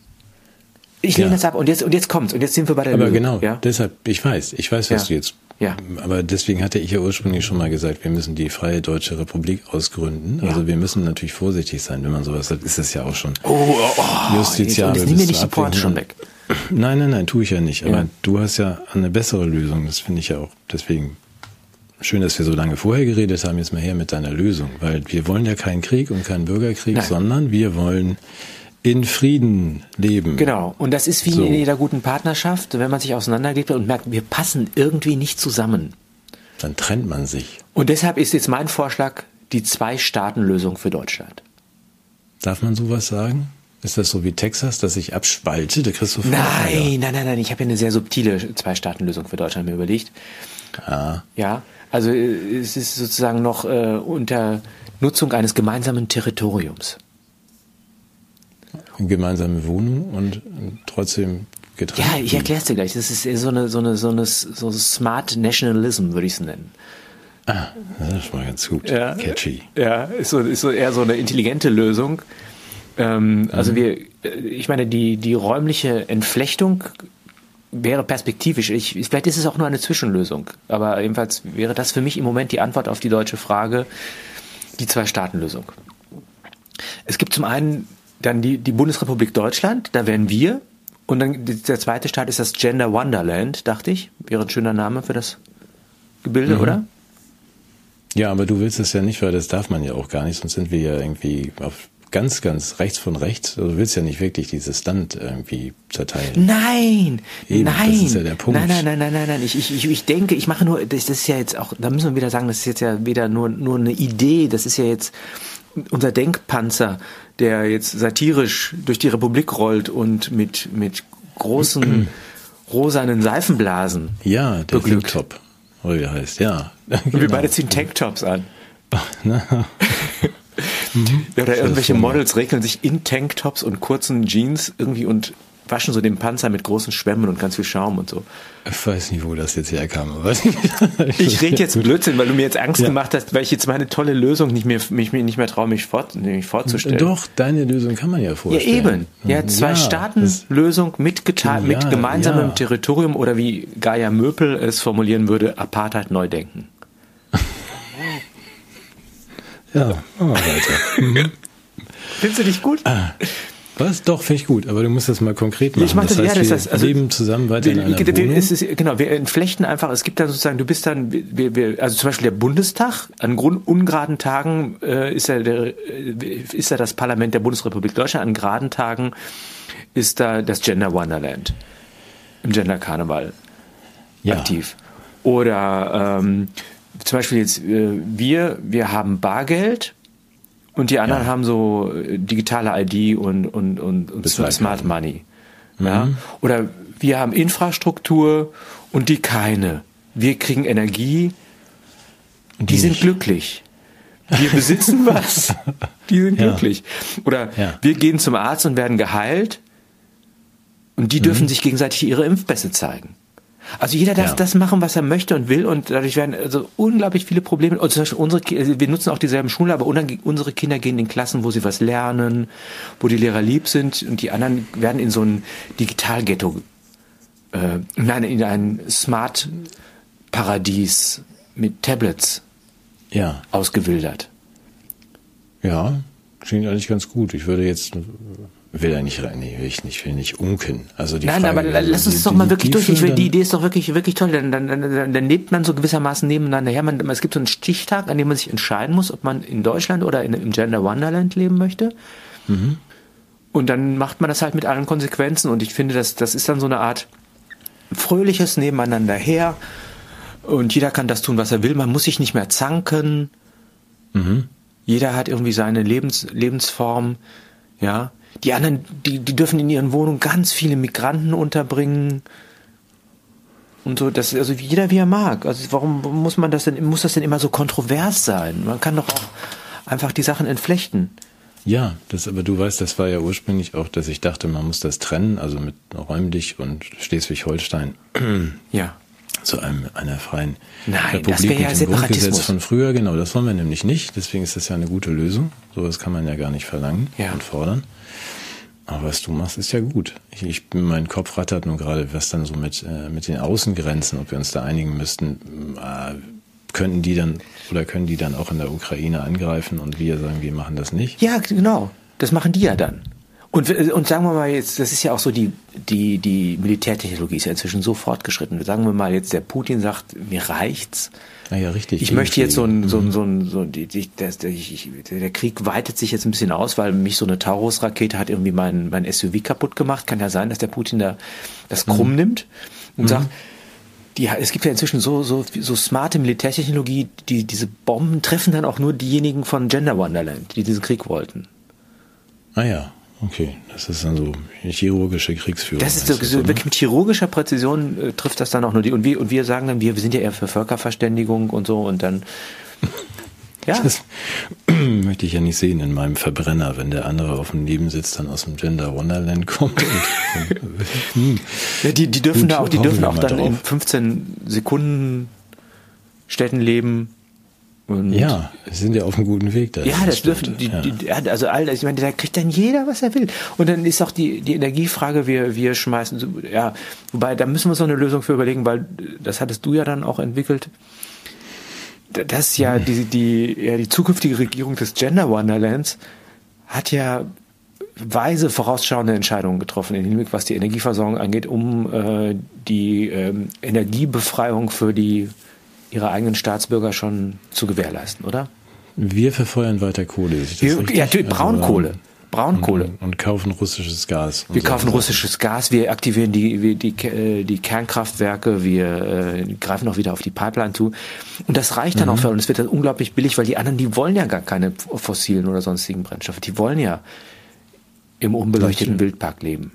[SPEAKER 2] Ich lehne ja. das ab und jetzt, und jetzt kommt's und jetzt sind wir bei der
[SPEAKER 1] Aber Lösung. genau, ja? deshalb, ich weiß, ich weiß, was ja. du jetzt
[SPEAKER 2] Ja.
[SPEAKER 1] Aber deswegen hatte ich ja ursprünglich schon mal gesagt, wir müssen die Freie Deutsche Republik ausgründen. Also wir müssen natürlich vorsichtig sein, wenn man sowas sagt, ist das ja auch schon
[SPEAKER 2] Oh, oh, oh.
[SPEAKER 1] justiziabel.
[SPEAKER 2] Jetzt nimm mir nicht die Pointe schon weg.
[SPEAKER 1] Nein, nein, nein, tue ich ja nicht. Aber
[SPEAKER 2] Ja.
[SPEAKER 1] du hast ja eine bessere Lösung. Das finde ich ja auch deswegen schön, dass wir so lange vorher geredet haben. Jetzt mal her mit deiner Lösung. Weil wir wollen ja keinen Krieg und keinen Bürgerkrieg,
[SPEAKER 2] Nein.
[SPEAKER 1] sondern wir wollen in Frieden leben.
[SPEAKER 2] Genau. Und das ist wie
[SPEAKER 1] So.
[SPEAKER 2] in jeder guten Partnerschaft, wenn man sich auseinanderlebt und merkt, wir passen irgendwie nicht zusammen.
[SPEAKER 1] Dann trennt man sich.
[SPEAKER 2] Und deshalb ist jetzt mein Vorschlag die Zwei-Staaten-Lösung für Deutschland.
[SPEAKER 1] Darf man sowas sagen? Ist das so wie Texas, dass ich abspalte? Der Feuer.
[SPEAKER 2] Nein, nein, nein, nein. Ich habe ja eine sehr subtile Zwei-Staaten-Lösung für Deutschland mir überlegt.
[SPEAKER 1] Ah,
[SPEAKER 2] Ja, also äh, es ist sozusagen noch äh, unter Nutzung eines gemeinsamen Territoriums.
[SPEAKER 1] Gemeinsame Wohnung und trotzdem getrennt.
[SPEAKER 2] Ja, ich erkläre es dir gleich. Das ist eher so eine, so eine, so eine so Smart Nationalism, würde ich es nennen.
[SPEAKER 1] Ah, das ist mal ganz gut.
[SPEAKER 2] Ja.
[SPEAKER 1] Catchy.
[SPEAKER 2] Ja, ist so, ist so eher so eine intelligente Lösung. Ähm, Also wir, äh, ich meine, die, die räumliche Entflechtung wäre perspektivisch. Ich, vielleicht ist es auch nur eine Zwischenlösung. Aber jedenfalls wäre das für mich im Moment die Antwort auf die deutsche Frage, die Zwei-Staaten-Lösung. Es gibt zum einen dann die, die Bundesrepublik Deutschland, da wären wir. Und dann der zweite Staat ist das Gender Wonderland, dachte ich. Wäre ein schöner Name für das Gebilde, oder?
[SPEAKER 1] Ja, aber du willst es ja nicht, weil das darf man ja auch gar nicht, sonst sind wir ja irgendwie auf ganz, ganz rechts von rechts. Also du willst ja nicht wirklich dieses Land irgendwie zerteilen.
[SPEAKER 2] Nein,
[SPEAKER 1] Eben, das
[SPEAKER 2] nein,
[SPEAKER 1] ist ja der Punkt.
[SPEAKER 2] nein, nein, nein, nein, nein, nein. Ich, ich, ich- ich denke, ich mache nur, das ist ja jetzt auch, da müssen wir wieder sagen, das ist jetzt ja wieder nur, nur eine Idee, das ist ja jetzt unser Denkpanzer, der jetzt satirisch durch die Republik rollt und mit, mit großen rosanen Seifenblasen.
[SPEAKER 1] Ja, der
[SPEAKER 2] Beglückt.
[SPEAKER 1] Top, oder wie er heißt, ja.
[SPEAKER 2] Und wir
[SPEAKER 1] Genau.
[SPEAKER 2] beide ziehen Tanktops an. Oder irgendwelche
[SPEAKER 1] Wunder.
[SPEAKER 2] Models regeln sich in Tanktops und kurzen Jeans irgendwie und waschen so den Panzer mit großen Schwämmen und ganz viel Schaum und so.
[SPEAKER 1] Ich weiß nicht, wo das jetzt herkam. Aber
[SPEAKER 2] Ich rede jetzt Blödsinn, weil du mir jetzt Angst
[SPEAKER 1] Ja.
[SPEAKER 2] gemacht hast, weil ich jetzt meine tolle Lösung nicht mehr, mich, mich nicht mehr traue, mich, fort, mich vorzustellen.
[SPEAKER 1] Doch, deine Lösung kann man ja
[SPEAKER 2] Ja,
[SPEAKER 1] vorstellen.
[SPEAKER 2] eben. Ja, zwei
[SPEAKER 1] das-
[SPEAKER 2] Staaten-Lösung mit, gemeinsamem
[SPEAKER 1] ja.
[SPEAKER 2] Territorium oder wie Gaia Möpel es formulieren würde, Apartheid neu denken.
[SPEAKER 1] Ja, machen wir weiter.
[SPEAKER 2] Findest du dich gut?
[SPEAKER 1] Was? Doch, finde ich gut, aber du musst das mal konkret machen.
[SPEAKER 2] Ich mach das,
[SPEAKER 1] heißt,
[SPEAKER 2] ja, das
[SPEAKER 1] wir
[SPEAKER 2] heißt, also-
[SPEAKER 1] leben zusammen weiter in
[SPEAKER 2] Wir,
[SPEAKER 1] einer
[SPEAKER 2] wir,
[SPEAKER 1] Wohnung.
[SPEAKER 2] ist, genau, wir entflechten einfach, es gibt dann sozusagen, du bist dann, wir, wir, also zum Beispiel der Bundestag, an Grund, ungeraden Tagen äh, ist, er der, äh, ist er das Parlament der Bundesrepublik Deutschland, an geraden Tagen ist da das Gender Wonderland im Gender Karneval
[SPEAKER 1] ja.
[SPEAKER 2] aktiv. Oder ähm, zum Beispiel jetzt äh, wir, wir haben Bargeld und die anderen
[SPEAKER 1] Ja.
[SPEAKER 2] haben so äh, digitale ID und, und, und, und. Smart Money. Ja?
[SPEAKER 1] Mhm.
[SPEAKER 2] Oder wir haben Infrastruktur und die keine. Wir kriegen Energie, die,
[SPEAKER 1] die
[SPEAKER 2] sind
[SPEAKER 1] nicht.
[SPEAKER 2] glücklich. Wir besitzen was, die sind
[SPEAKER 1] Ja.
[SPEAKER 2] glücklich. Oder
[SPEAKER 1] Ja.
[SPEAKER 2] wir gehen zum Arzt und werden geheilt und die
[SPEAKER 1] Mhm.
[SPEAKER 2] dürfen sich gegenseitig ihre Impfpässe zeigen. Also jeder darf
[SPEAKER 1] Ja.
[SPEAKER 2] das machen, was er möchte und will und dadurch werden also unglaublich viele Probleme. Und zum Beispiel unsere, also wir nutzen auch dieselben Schulen, aber unsere Kinder gehen in Klassen, wo sie was lernen, wo die Lehrer lieb sind und die anderen werden in so ein Digitalghetto, äh, nein, in ein Smart-Paradies mit Tablets
[SPEAKER 1] Ja,
[SPEAKER 2] ausgewildert.
[SPEAKER 1] ja, klingt eigentlich ganz gut. Ich würde jetzt, will ja nicht rein, nee, will ich nicht, will nicht unken. Also die
[SPEAKER 2] Nein,
[SPEAKER 1] Frage,
[SPEAKER 2] aber
[SPEAKER 1] also
[SPEAKER 2] lass uns
[SPEAKER 1] die-
[SPEAKER 2] doch mal wirklich
[SPEAKER 1] die
[SPEAKER 2] durch. Ich will, die Idee ist doch wirklich, wirklich toll. Dann, dann, dann, dann, dann lebt man so gewissermaßen nebeneinander her. Man, es gibt so einen Stichtag, an dem man sich entscheiden muss, ob man in Deutschland oder in, im Gender Wonderland leben möchte.
[SPEAKER 1] Mhm.
[SPEAKER 2] Und dann macht man das halt mit allen Konsequenzen. Und ich finde, das, das ist dann so eine Art fröhliches Nebeneinander her. Und jeder kann das tun, was er will. Man muss sich nicht mehr zanken.
[SPEAKER 1] Mhm.
[SPEAKER 2] Jeder hat irgendwie seine Lebens, Lebensform. Ja. Die anderen, die, die dürfen in ihren Wohnungen ganz viele Migranten unterbringen. Und so, das, also jeder wie er mag. Also warum muss man das denn, muss das denn immer so kontrovers sein? Man kann doch auch einfach die Sachen entflechten.
[SPEAKER 1] Ja, das, aber du weißt, das war ja ursprünglich auch, dass ich dachte, man muss das trennen, also mit räumlich und Schleswig-Holstein
[SPEAKER 2] Ja.
[SPEAKER 1] zu einem, einer freien
[SPEAKER 2] Nein, das
[SPEAKER 1] Republik
[SPEAKER 2] wäre ja
[SPEAKER 1] mit dem Grundgesetz
[SPEAKER 2] Separatismus.
[SPEAKER 1] von früher. Genau, das wollen wir nämlich nicht. Deswegen ist das ja eine gute Lösung. Sowas kann man ja gar nicht verlangen
[SPEAKER 2] Ja.
[SPEAKER 1] und fordern. Aber was du machst, ist ja gut. Ich, ich mein Kopf rattert nur gerade, was dann so mit, äh, mit den Außengrenzen, ob wir uns da einigen müssten, äh, könnten die dann oder können die dann auch in der Ukraine angreifen und wir sagen, wir machen das nicht?
[SPEAKER 2] Ja, genau. Das machen die ja dann. Und, und sagen wir mal jetzt, das ist ja auch so, die, die, die Militärtechnologie ist ja inzwischen so fortgeschritten. Sagen wir mal jetzt, der Putin sagt, mir reicht's.
[SPEAKER 1] Naja, richtig.
[SPEAKER 2] Ich möchte jetzt so ein, so ein, so ein, so ein die, die, der, der Krieg weitet sich jetzt ein bisschen aus, weil mich so eine Taurus-Rakete hat irgendwie mein, mein SUV kaputt gemacht. Kann ja sein, dass der Putin da das krumm mhm. nimmt und mhm. sagt, die, es gibt ja inzwischen so, so, so smarte Militärtechnologie, die, diese Bomben treffen dann auch nur diejenigen von Gender Wonderland, die diesen Krieg wollten.
[SPEAKER 1] Ah ja. Okay, das ist dann so chirurgische Kriegsführung.
[SPEAKER 2] Das ist so, so wirklich mit chirurgischer Präzision äh, trifft das dann auch nur die. Und wir, und wir sagen dann, wir, wir sind ja eher für Völkerverständigung und so und dann.
[SPEAKER 1] Ja. Das möchte ich ja nicht sehen in meinem Verbrenner, wenn der andere auf dem Nebensitz dann aus dem Gender Wonderland kommt.
[SPEAKER 2] Ja, die, die dürfen Gut, da auch, die dürfen auch dann drauf. in 15 Sekunden Städten leben
[SPEAKER 1] und ja, sind ja auf einem guten Weg
[SPEAKER 2] da. Ja, das dürfen die, ja. die, also all das, ich meine, da kriegt dann jeder, was er will. Und dann ist auch die, die Energiefrage, wir, wir schmeißen, ja, wobei, da müssen wir noch eine Lösung für überlegen, weil das hattest du ja dann auch entwickelt. Das ja, hm. die, die, ja, die zukünftige Regierung des Gender Wonderlands hat ja weise vorausschauende Entscheidungen getroffen, in Hinblick, was die Energieversorgung angeht, um äh, die ähm, Energiebefreiung für die ihre eigenen Staatsbürger schon zu gewährleisten, oder?
[SPEAKER 1] Wir verfeuern weiter Kohle.
[SPEAKER 2] Wir, ja, Braunkohle. Also, Braunkohle.
[SPEAKER 1] Und, und, kaufen russisches Gas.
[SPEAKER 2] Wir kaufen so. russisches Gas, wir aktivieren die, die, die, äh, die Kernkraftwerke, wir äh, greifen auch wieder auf die Pipeline zu. Und das reicht dann mhm. auch für uns. Es wird dann unglaublich billig, weil die anderen, die wollen ja gar keine fossilen oder sonstigen Brennstoffe. Die wollen ja im unbeleuchteten Wildpark leben.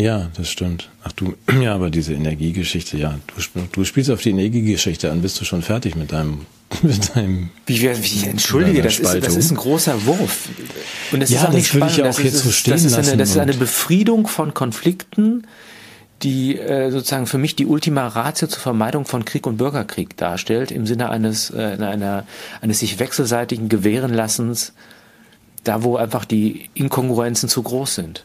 [SPEAKER 1] Ja, das stimmt. Ach du, ja, aber diese Energiegeschichte, ja, du, du spielst auf die Energiegeschichte an, bist du schon fertig mit deinem mit deinem
[SPEAKER 2] wie, wie, entschuldige, das ist, das ist ein großer Wurf.
[SPEAKER 1] Und das ja, ist auch nicht das spannend. Ich auch das, ist, so stehen
[SPEAKER 2] das, ist
[SPEAKER 1] eine,
[SPEAKER 2] das ist eine Befriedung von Konflikten, die äh, sozusagen für mich die Ultima Ratio zur Vermeidung von Krieg und Bürgerkrieg darstellt, im Sinne eines, äh, einer, eines sich wechselseitigen Gewährenlassens, da wo einfach die Inkongruenzen zu groß sind.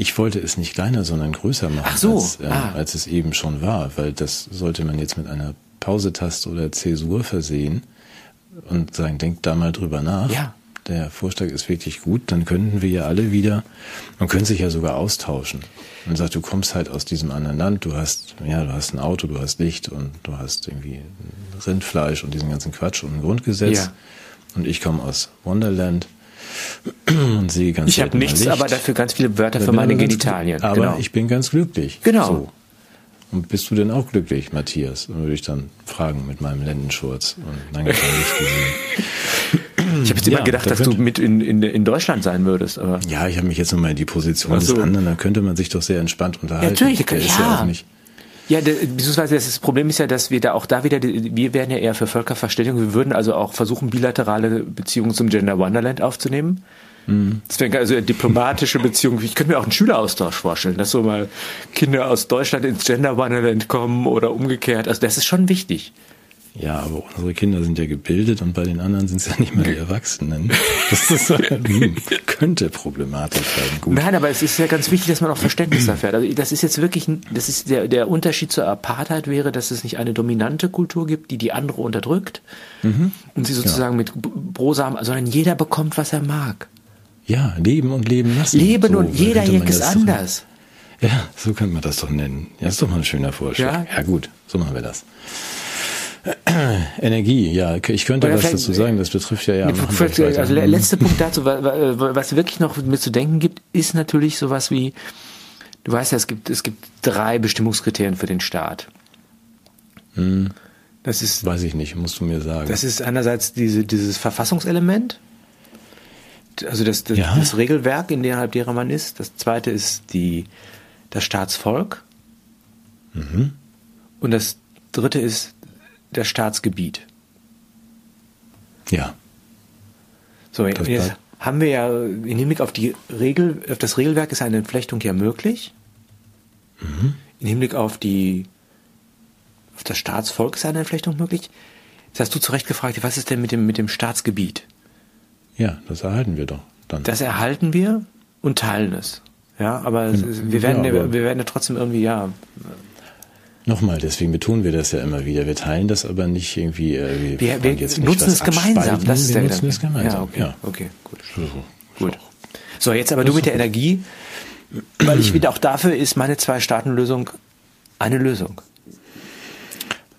[SPEAKER 1] Ich wollte es nicht kleiner, sondern größer machen,
[SPEAKER 2] Ach so.
[SPEAKER 1] als, äh, ah. als es eben schon war, weil das sollte man jetzt mit einer Pausetaste oder Zäsur versehen und sagen, denkt da mal drüber nach.
[SPEAKER 2] Ja.
[SPEAKER 1] Der Vorschlag ist wirklich gut, dann könnten wir ja alle wieder, man könnte sich ja sogar austauschen. Man sagt, du kommst halt aus diesem anderen Land, du hast, ja, du hast ein Auto, du hast Licht und du hast irgendwie Rindfleisch und diesen ganzen Quatsch und ein Grundgesetz. Ja. Und ich komme aus Wonderland und sehe ganz
[SPEAKER 2] Ich habe nichts, Licht. aber dafür ganz viele Wörter für meine Genitalien.
[SPEAKER 1] Aber genau. ich bin ganz glücklich.
[SPEAKER 2] Genau. So.
[SPEAKER 1] Und bist du denn auch glücklich, Matthias? Und würde ich dann fragen mit meinem Lendenschurz und lange Licht
[SPEAKER 2] gesehen. Ich habe jetzt immer ja, gedacht, dass du mit in, in, in Deutschland sein würdest. Aber
[SPEAKER 1] ja, ich habe mich jetzt nochmal in die Position so. des anderen, da könnte man sich doch sehr entspannt unterhalten.
[SPEAKER 2] Ja, natürlich, Der ist ja. ja auch nicht ja, beziehungsweise das Problem ist ja, dass wir da auch da wieder, wir werden ja eher für Völkerverständigung, wir würden also auch versuchen, bilaterale Beziehungen zum Gender Wonderland aufzunehmen. Mhm. Das wäre also diplomatische Beziehungen. Ich könnte mir auch einen Schüleraustausch vorstellen, dass so mal Kinder aus Deutschland ins Gender Wonderland kommen oder umgekehrt. Also das ist schon wichtig.
[SPEAKER 1] Ja, aber unsere Kinder sind ja gebildet und bei den anderen sind es ja nicht mehr die Erwachsenen. Das ist, hm, könnte problematisch sein.
[SPEAKER 2] Gut. Nein, aber es ist ja ganz wichtig, dass man auch Verständnis dafür hat. Also das ist jetzt wirklich, das ist der, der Unterschied zur Apartheid wäre, dass es nicht eine dominante Kultur gibt, die die andere unterdrückt mhm. und sie sozusagen ja. mit Brosamen, sondern jeder bekommt, was er mag.
[SPEAKER 1] Ja, leben und leben lassen.
[SPEAKER 2] Leben so, und jeder hier ist anders.
[SPEAKER 1] Ja, so könnte man das doch nennen. Ja, ist doch mal ein schöner Vorschlag. Ja, ja gut, so machen wir das. Energie, ja, ich könnte was dazu sagen, das betrifft ja ja.
[SPEAKER 2] Also letzter Punkt dazu, was wirklich noch mit zu denken gibt, ist natürlich sowas wie, du weißt ja, es gibt, es gibt drei Bestimmungskriterien für den Staat.
[SPEAKER 1] Hm. Das ist, weiß ich nicht, musst du mir sagen.
[SPEAKER 2] Das ist einerseits diese, dieses Verfassungselement, also das, das, ja. das Regelwerk, innerhalb derer man ist. Das zweite ist die, das Staatsvolk. Mhm. Und das dritte ist das Staatsgebiet.
[SPEAKER 1] Ja.
[SPEAKER 2] So, das jetzt haben wir ja im Hinblick auf die Regel, auf das Regelwerk ist eine Entflechtung ja möglich. Mhm. Im Hinblick auf die, auf das Staatsvolk ist eine Entflechtung möglich. Jetzt hast du zu Recht gefragt, was ist denn mit dem, mit dem Staatsgebiet?
[SPEAKER 1] Ja, das erhalten wir doch dann.
[SPEAKER 2] Das erhalten wir und teilen es. Ja, aber wir werden,
[SPEAKER 1] Ja, aber-
[SPEAKER 2] wir werden ja trotzdem irgendwie, ja,
[SPEAKER 1] Nochmal, deswegen betonen wir das ja immer wieder. Wir teilen das aber nicht irgendwie. Äh,
[SPEAKER 2] wir, wir
[SPEAKER 1] jetzt nicht
[SPEAKER 2] nutzen es gemeinsam.
[SPEAKER 1] abspalten,
[SPEAKER 2] Das ist
[SPEAKER 1] wir
[SPEAKER 2] der
[SPEAKER 1] nutzen
[SPEAKER 2] Gedanke.
[SPEAKER 1] es gemeinsam.
[SPEAKER 2] Ja, okay,
[SPEAKER 1] Ja.
[SPEAKER 2] okay, gut.
[SPEAKER 1] So.
[SPEAKER 2] Gut. So, jetzt aber du mit der Energie, weil ich wieder auch dafür ist meine Zwei-Staaten-Lösung eine Lösung.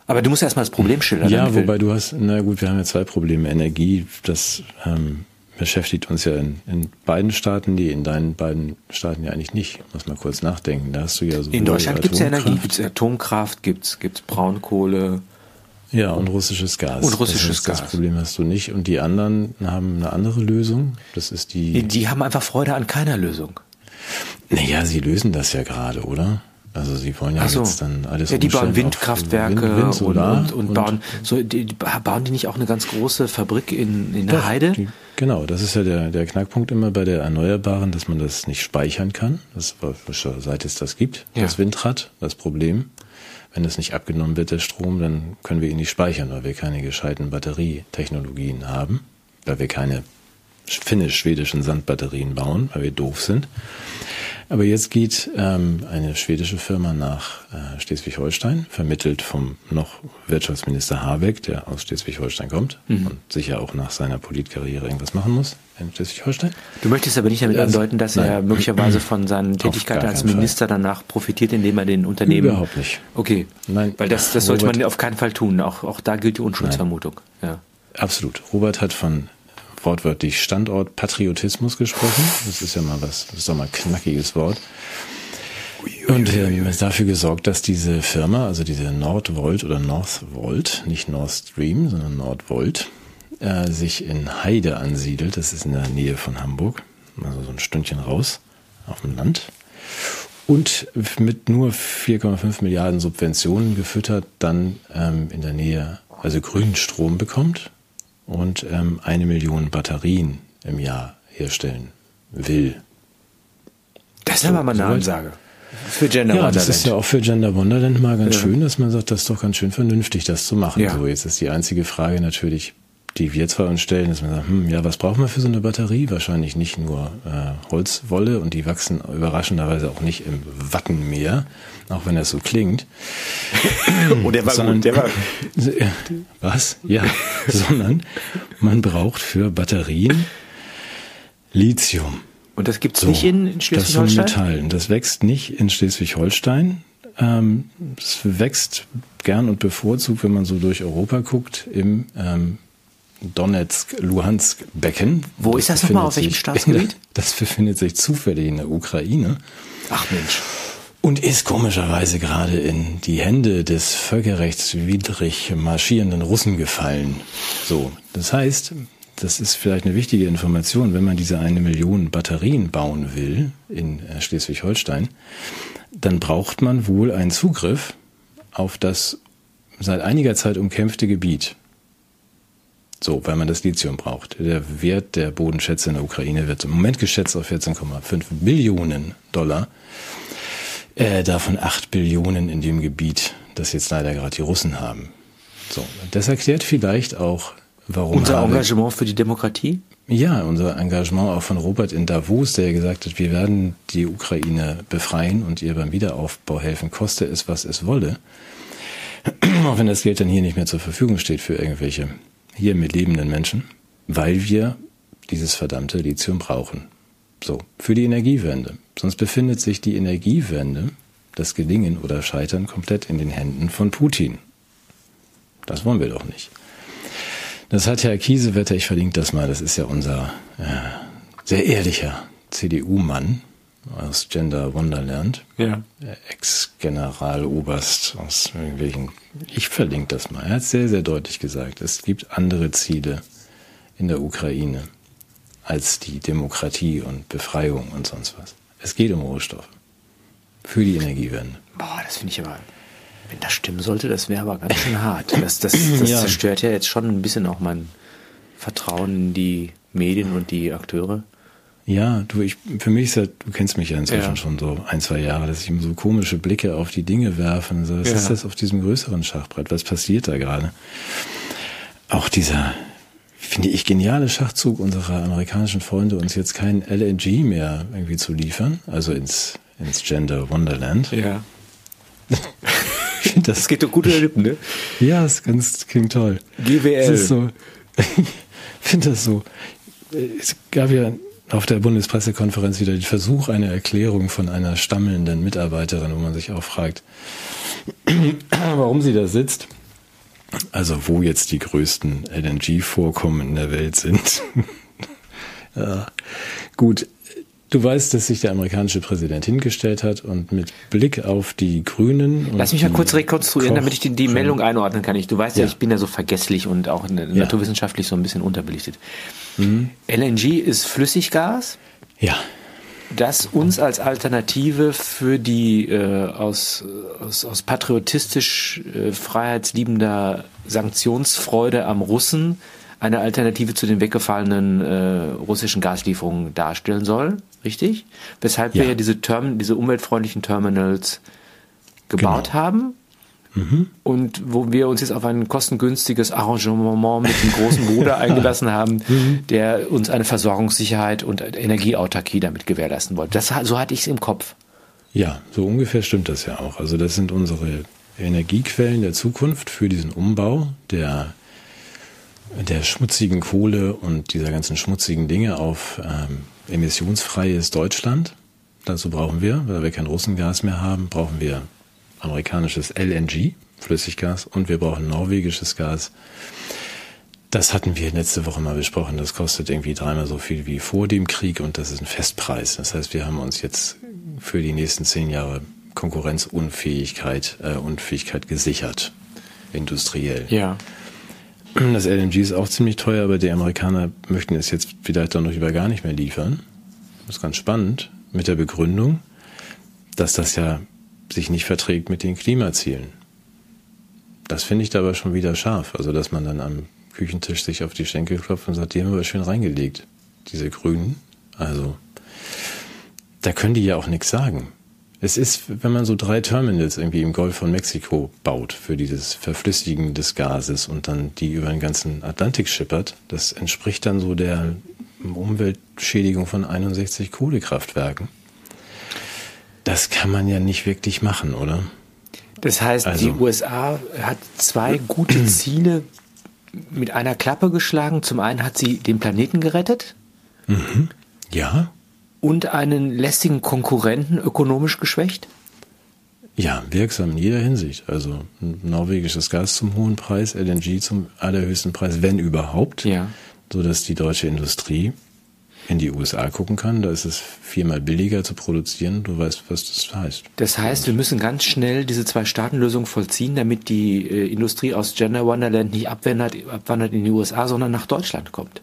[SPEAKER 2] Aber du musst erstmal das Problem schildern.
[SPEAKER 1] Ja,
[SPEAKER 2] wir-
[SPEAKER 1] wobei du hast, na gut, wir haben ja zwei Probleme. Energie, das ähm, beschäftigt uns ja in, in beiden Staaten, die in deinen beiden Staaten ja eigentlich nicht. Muss mal kurz nachdenken. Da hast du ja so
[SPEAKER 2] in Deutschland gibt es ja Energie, gibt es Atomkraft, gibt es Braunkohle.
[SPEAKER 1] Ja, und russisches Gas.
[SPEAKER 2] Und russisches
[SPEAKER 1] das heißt,
[SPEAKER 2] Gas.
[SPEAKER 1] Das Problem hast du nicht. Und die anderen haben eine andere Lösung. Das ist
[SPEAKER 2] Die,
[SPEAKER 1] die.
[SPEAKER 2] die haben einfach Freude an keiner Lösung.
[SPEAKER 1] Naja, sie lösen das ja gerade, oder? Also sie wollen ja
[SPEAKER 2] so.
[SPEAKER 1] jetzt dann alles
[SPEAKER 2] ja, die bauen Windkraftwerke
[SPEAKER 1] Wind, Wind, Solar
[SPEAKER 2] und, und, und bauen so die, die bauen die nicht auch eine ganz große Fabrik in, in der
[SPEAKER 1] Doch,
[SPEAKER 2] Heide?
[SPEAKER 1] Die, genau, das ist ja der, der Knackpunkt immer bei der Erneuerbaren, dass man das nicht speichern kann. Das war schon seit es das gibt.
[SPEAKER 2] Ja.
[SPEAKER 1] Das Windrad, das Problem. Wenn es nicht abgenommen wird, der Strom, dann können wir ihn nicht speichern, weil wir keine gescheiten Batterietechnologien haben, weil wir keine finnisch-schwedischen Sandbatterien bauen, weil wir doof sind. Aber jetzt geht ähm, eine schwedische Firma nach äh, Schleswig-Holstein, vermittelt vom noch Wirtschaftsminister Habeck, der aus Schleswig-Holstein kommt und sicher auch nach seiner Politkarriere irgendwas machen muss in Schleswig-Holstein.
[SPEAKER 2] Du möchtest aber nicht damit
[SPEAKER 1] Also,
[SPEAKER 2] andeuten, dass
[SPEAKER 1] nein.
[SPEAKER 2] er möglicherweise von seinen Tätigkeiten als
[SPEAKER 1] keinen Fall.
[SPEAKER 2] Minister danach profitiert, indem er den Unternehmen.
[SPEAKER 1] Überhaupt nicht.
[SPEAKER 2] Okay.
[SPEAKER 1] Nein.
[SPEAKER 2] Weil das, das sollte
[SPEAKER 1] Robert-
[SPEAKER 2] man auf keinen Fall tun. Auch, auch da gilt die Unschuldsvermutung. Ja.
[SPEAKER 1] Absolut. Robert hat von wortwörtlich Standortpatriotismus gesprochen. Das ist ja mal was, das ist doch mal ein knackiges Wort. Und ist dafür gesorgt, dass diese Firma, also diese Nordvolt oder Northvolt, nicht Nord Stream, sondern Nordvolt, äh, sich in Heide ansiedelt. Das ist in der Nähe von Hamburg, also so ein Stündchen raus auf dem Land. Und mit nur 4,5 Milliarden Subventionen gefüttert dann ähm, in der Nähe, also grünen Strom bekommt und ähm, eine Million Batterien im Jahr herstellen will.
[SPEAKER 2] Das ist aber mal eine
[SPEAKER 1] soweit.
[SPEAKER 2] Ansage. Für Gender
[SPEAKER 1] Ja, das
[SPEAKER 2] Wonderland.
[SPEAKER 1] ist ja auch für Gender Wonderland mal ganz
[SPEAKER 2] Ja.
[SPEAKER 1] schön, dass man sagt, das ist doch ganz schön vernünftig, das zu machen.
[SPEAKER 2] Ja.
[SPEAKER 1] So, jetzt ist die einzige Frage natürlich, die wir zwar uns stellen, dass man sagt, hm, ja, was brauchen wir für so eine Batterie? Wahrscheinlich nicht nur äh, Holzwolle und die wachsen überraschenderweise auch nicht im Wattenmeer, auch wenn das so klingt.
[SPEAKER 2] Oh, der war
[SPEAKER 1] Sondern-
[SPEAKER 2] gut. Der war,
[SPEAKER 1] Was? Ja, sondern man braucht für Batterien Lithium.
[SPEAKER 2] und das gibt's
[SPEAKER 1] So,
[SPEAKER 2] nicht in, in
[SPEAKER 1] Das
[SPEAKER 2] Schleswig-Holstein?
[SPEAKER 1] Metallen. Das wächst nicht in Schleswig-Holstein. Ähm, es wächst gern und bevorzugt, wenn man so durch Europa guckt, im ähm, Donetsk-Luhansk-Becken.
[SPEAKER 2] Wo ist das nochmal? Auf welchem Staatsgebiet?
[SPEAKER 1] Das befindet sich zufällig in der Ukraine
[SPEAKER 2] Ach Mensch.
[SPEAKER 1] und ist komischerweise gerade in die Hände des völkerrechtswidrig marschierenden Russen gefallen. So, das heißt, das ist vielleicht eine wichtige Information, wenn man diese eine Million Batterien bauen will in äh, Schleswig-Holstein, dann braucht man wohl einen Zugriff auf das seit einiger Zeit umkämpfte Gebiet. So, weil man das Lithium braucht. Der Wert der Bodenschätze in der Ukraine wird im Moment geschätzt auf 14,5 Billionen Dollar. Äh, davon 8 Billionen in dem Gebiet, das jetzt leider gerade die Russen haben. So, das erklärt vielleicht auch, warum
[SPEAKER 2] Unser Engagement für die Demokratie?
[SPEAKER 1] ja, unser Engagement auch von Robert in Davos, der gesagt hat, wir werden die Ukraine befreien und ihr beim Wiederaufbau helfen, koste es, was es wolle. Auch wenn das Geld dann hier nicht mehr zur Verfügung steht für irgendwelche hier mit lebenden Menschen, weil wir dieses verdammte Lithium brauchen. So, für die Energiewende. Sonst befindet sich die Energiewende, das Gelingen oder Scheitern, komplett in den Händen von Putin. Das wollen wir doch nicht. Das hat Herr Kiesewetter, ich verlinke das mal, das ist ja unser äh, sehr ehrlicher CDU-Mann aus Gender Wonderland,
[SPEAKER 2] Ja.
[SPEAKER 1] Ex-Generaloberst aus irgendwelchen, ich verlinke das mal. Er hat sehr, sehr deutlich gesagt, es gibt andere Ziele in der Ukraine als die Demokratie und Befreiung und sonst was. Es geht um Rohstoffe für die Energiewende.
[SPEAKER 2] Boah, das finde ich aber, wenn das stimmen sollte, das wäre aber ganz schön hart. Das, das, das
[SPEAKER 1] Ja.
[SPEAKER 2] zerstört ja jetzt schon ein bisschen auch mein Vertrauen in die Medien und die Akteure.
[SPEAKER 1] Ja, du, ich, für mich ist ja, du kennst mich ja inzwischen
[SPEAKER 2] Ja.
[SPEAKER 1] schon so ein, zwei Jahre, dass ich immer so komische Blicke auf die Dinge werfe und so, was
[SPEAKER 2] Ja.
[SPEAKER 1] ist das auf diesem größeren Schachbrett? Was passiert da gerade? Auch dieser finde ich, geniale Schachzug unserer amerikanischen Freunde, uns jetzt kein LNG mehr irgendwie zu liefern, also ins, ins Gender Wonderland.
[SPEAKER 2] Ja. das, das geht doch gut über Lippen, ne?
[SPEAKER 1] Ja, das, ganz, klingt toll.
[SPEAKER 2] GWL.
[SPEAKER 1] Es ist so, ich finde das so. Es gab ja auf der Bundespressekonferenz wieder den Versuch einer Erklärung von einer stammelnden Mitarbeiterin, wo man sich auch fragt, warum sie da sitzt. Also wo jetzt die größten LNG-Vorkommen in der Welt sind. ja, gut, du weißt, dass sich der amerikanische Präsident hingestellt hat und mit Blick auf die Grünen.
[SPEAKER 2] Lass mich mal kurz rekonstruieren, damit ich die, die Meldung einordnen kann. Ich, du weißt ja. ja, ich bin ja so vergesslich und auch ja. naturwissenschaftlich so ein bisschen unterbelichtet. Mhm. LNG ist Flüssiggas.
[SPEAKER 1] Ja
[SPEAKER 2] das uns als Alternative für die äh, aus, aus, aus patriotistisch äh, freiheitsliebender Sanktionsfreude am Russen eine Alternative zu den weggefallenen äh, russischen Gaslieferungen darstellen soll, richtig? Weshalb ja. wir ja diese, Term diese umweltfreundlichen Terminals gebaut genau. haben Mhm. Und wo wir uns jetzt auf ein kostengünstiges Arrangement mit dem großen Bruder eingelassen haben, mhm. der uns eine Versorgungssicherheit und Energieautarkie damit gewährleisten wollte. Das, so hatte ich es im Kopf.
[SPEAKER 1] Ja, so ungefähr stimmt das ja auch. Also das sind unsere Energiequellen der Zukunft für diesen Umbau der, der schmutzigen Kohle und dieser ganzen schmutzigen Dinge auf ähm, emissionsfreies Deutschland. Dazu brauchen wir, weil wir kein Russengas mehr haben, brauchen wir amerikanisches LNG, Flüssiggas, und wir brauchen norwegisches Gas. Das hatten wir letzte Woche mal besprochen. Das kostet irgendwie dreimal so viel wie vor dem Krieg und das ist ein Festpreis. Das heißt, wir haben uns jetzt für die nächsten zehn Jahre Konkurrenzunfähigkeit, äh, Unfähigkeit gesichert, industriell.
[SPEAKER 2] Ja.
[SPEAKER 1] Das LNG ist auch ziemlich teuer, aber die Amerikaner möchten es jetzt vielleicht dann noch über gar nicht mehr liefern. Das ist ganz spannend mit der Begründung, dass das ja sich nicht verträgt mit den Klimazielen. Das finde ich dabei schon wieder scharf. Also, dass man dann am Küchentisch sich auf die Schenkel klopft und sagt, die haben wir schön reingelegt, diese Grünen. Also, da können die ja auch nichts sagen. Es ist, wenn man so drei Terminals irgendwie im Golf von Mexiko baut für dieses Verflüssigen des Gases und dann die über den ganzen Atlantik schippert, das entspricht dann so der Umweltschädigung von 61 Kohlekraftwerken. Das kann man ja nicht wirklich machen, oder?
[SPEAKER 2] Das heißt, also. die USA hat zwei gute Ziele mit einer Klappe geschlagen. Zum einen hat sie den Planeten gerettet.
[SPEAKER 1] Mhm. Ja.
[SPEAKER 2] Und einen lästigen Konkurrenten ökonomisch geschwächt.
[SPEAKER 1] Ja, wirksam in jeder Hinsicht. Also norwegisches Gas zum hohen Preis, LNG zum allerhöchsten Preis, wenn überhaupt.
[SPEAKER 2] Ja.
[SPEAKER 1] So dass die deutsche Industrie in die USA gucken kann. Da ist es viermal billiger zu produzieren. Du weißt, was das heißt.
[SPEAKER 2] Das heißt, wir müssen ganz schnell diese Zwei-Staaten-Lösung vollziehen, damit die äh, Industrie aus Gender Wonderland nicht abwandert, abwandert in die USA, sondern nach Deutschland kommt.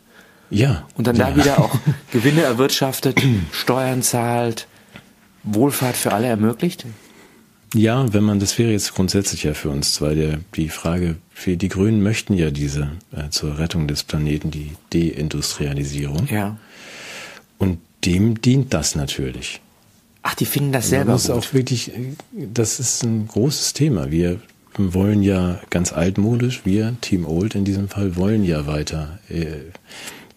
[SPEAKER 1] Ja.
[SPEAKER 2] Und dann
[SPEAKER 1] ja.
[SPEAKER 2] da wieder auch Gewinne erwirtschaftet, Steuern zahlt, Wohlfahrt für alle ermöglicht?
[SPEAKER 1] Ja, wenn man, das wäre jetzt grundsätzlich ja für uns zwei der, die Frage, für die Grünen möchten ja diese äh, zur Rettung des Planeten die Deindustrialisierung.
[SPEAKER 2] Ja.
[SPEAKER 1] Und dem dient das natürlich.
[SPEAKER 2] Ach, die finden das selber.
[SPEAKER 1] Das ist auch wirklich, das ist ein großes Thema. Wir wollen ja ganz altmodisch, wir, Team Old in diesem Fall, wollen ja weiter äh,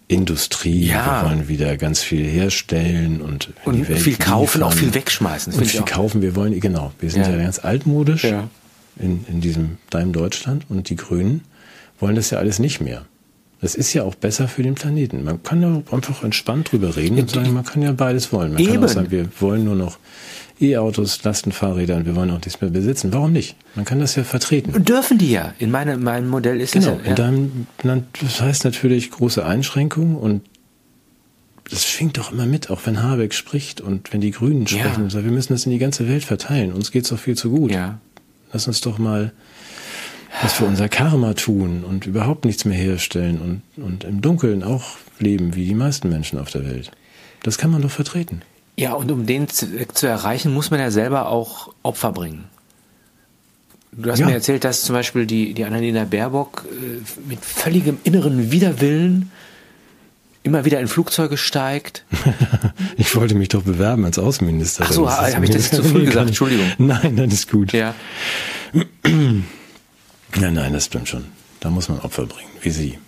[SPEAKER 1] Industrie,
[SPEAKER 2] ja.
[SPEAKER 1] wir wollen wieder ganz viel herstellen und,
[SPEAKER 2] und viel kaufen, auch viel wegschmeißen.
[SPEAKER 1] Und viel kaufen, wir wollen, genau, wir sind ja, ja ganz altmodisch ja. In, in diesem Deinem Deutschland und die Grünen wollen das ja alles nicht mehr. Das ist ja auch besser für den Planeten. Man kann ja einfach entspannt drüber reden und sagen, man kann ja beides wollen. Man
[SPEAKER 2] eben.
[SPEAKER 1] kann auch sagen, wir wollen nur noch E-Autos, Lastenfahrräder und wir wollen auch nichts mehr besitzen. Warum nicht? Man kann das ja vertreten.
[SPEAKER 2] Dürfen die ja. In meinem, meinem Modell ist
[SPEAKER 1] genau.
[SPEAKER 2] das ja.
[SPEAKER 1] Genau. Und dann, das heißt natürlich große Einschränkungen und das schwingt doch immer mit, auch wenn Habeck spricht und wenn die Grünen sprechen ja. sagen, wir müssen das in die ganze Welt verteilen. Uns geht's doch viel zu gut.
[SPEAKER 2] Ja.
[SPEAKER 1] Lass uns doch mal was für unser Karma tun und überhaupt nichts mehr herstellen und, und im Dunkeln auch leben wie die meisten Menschen auf der Welt. Das kann man doch vertreten.
[SPEAKER 2] Ja, und um den Zweck zu erreichen, muss man ja selber auch Opfer bringen. Du hast ja. mir erzählt, dass zum Beispiel die, die Annalena Baerbock äh, mit völligem inneren Widerwillen immer wieder in Flugzeuge steigt.
[SPEAKER 1] ich wollte mich doch bewerben als Außenminister.
[SPEAKER 2] Ach so, habe ich das zu früh gesagt? Entschuldigung.
[SPEAKER 1] Nein, das ist gut.
[SPEAKER 2] Ja.
[SPEAKER 1] Nein, nein, das stimmt schon. Da muss man Opfer bringen, wie sie.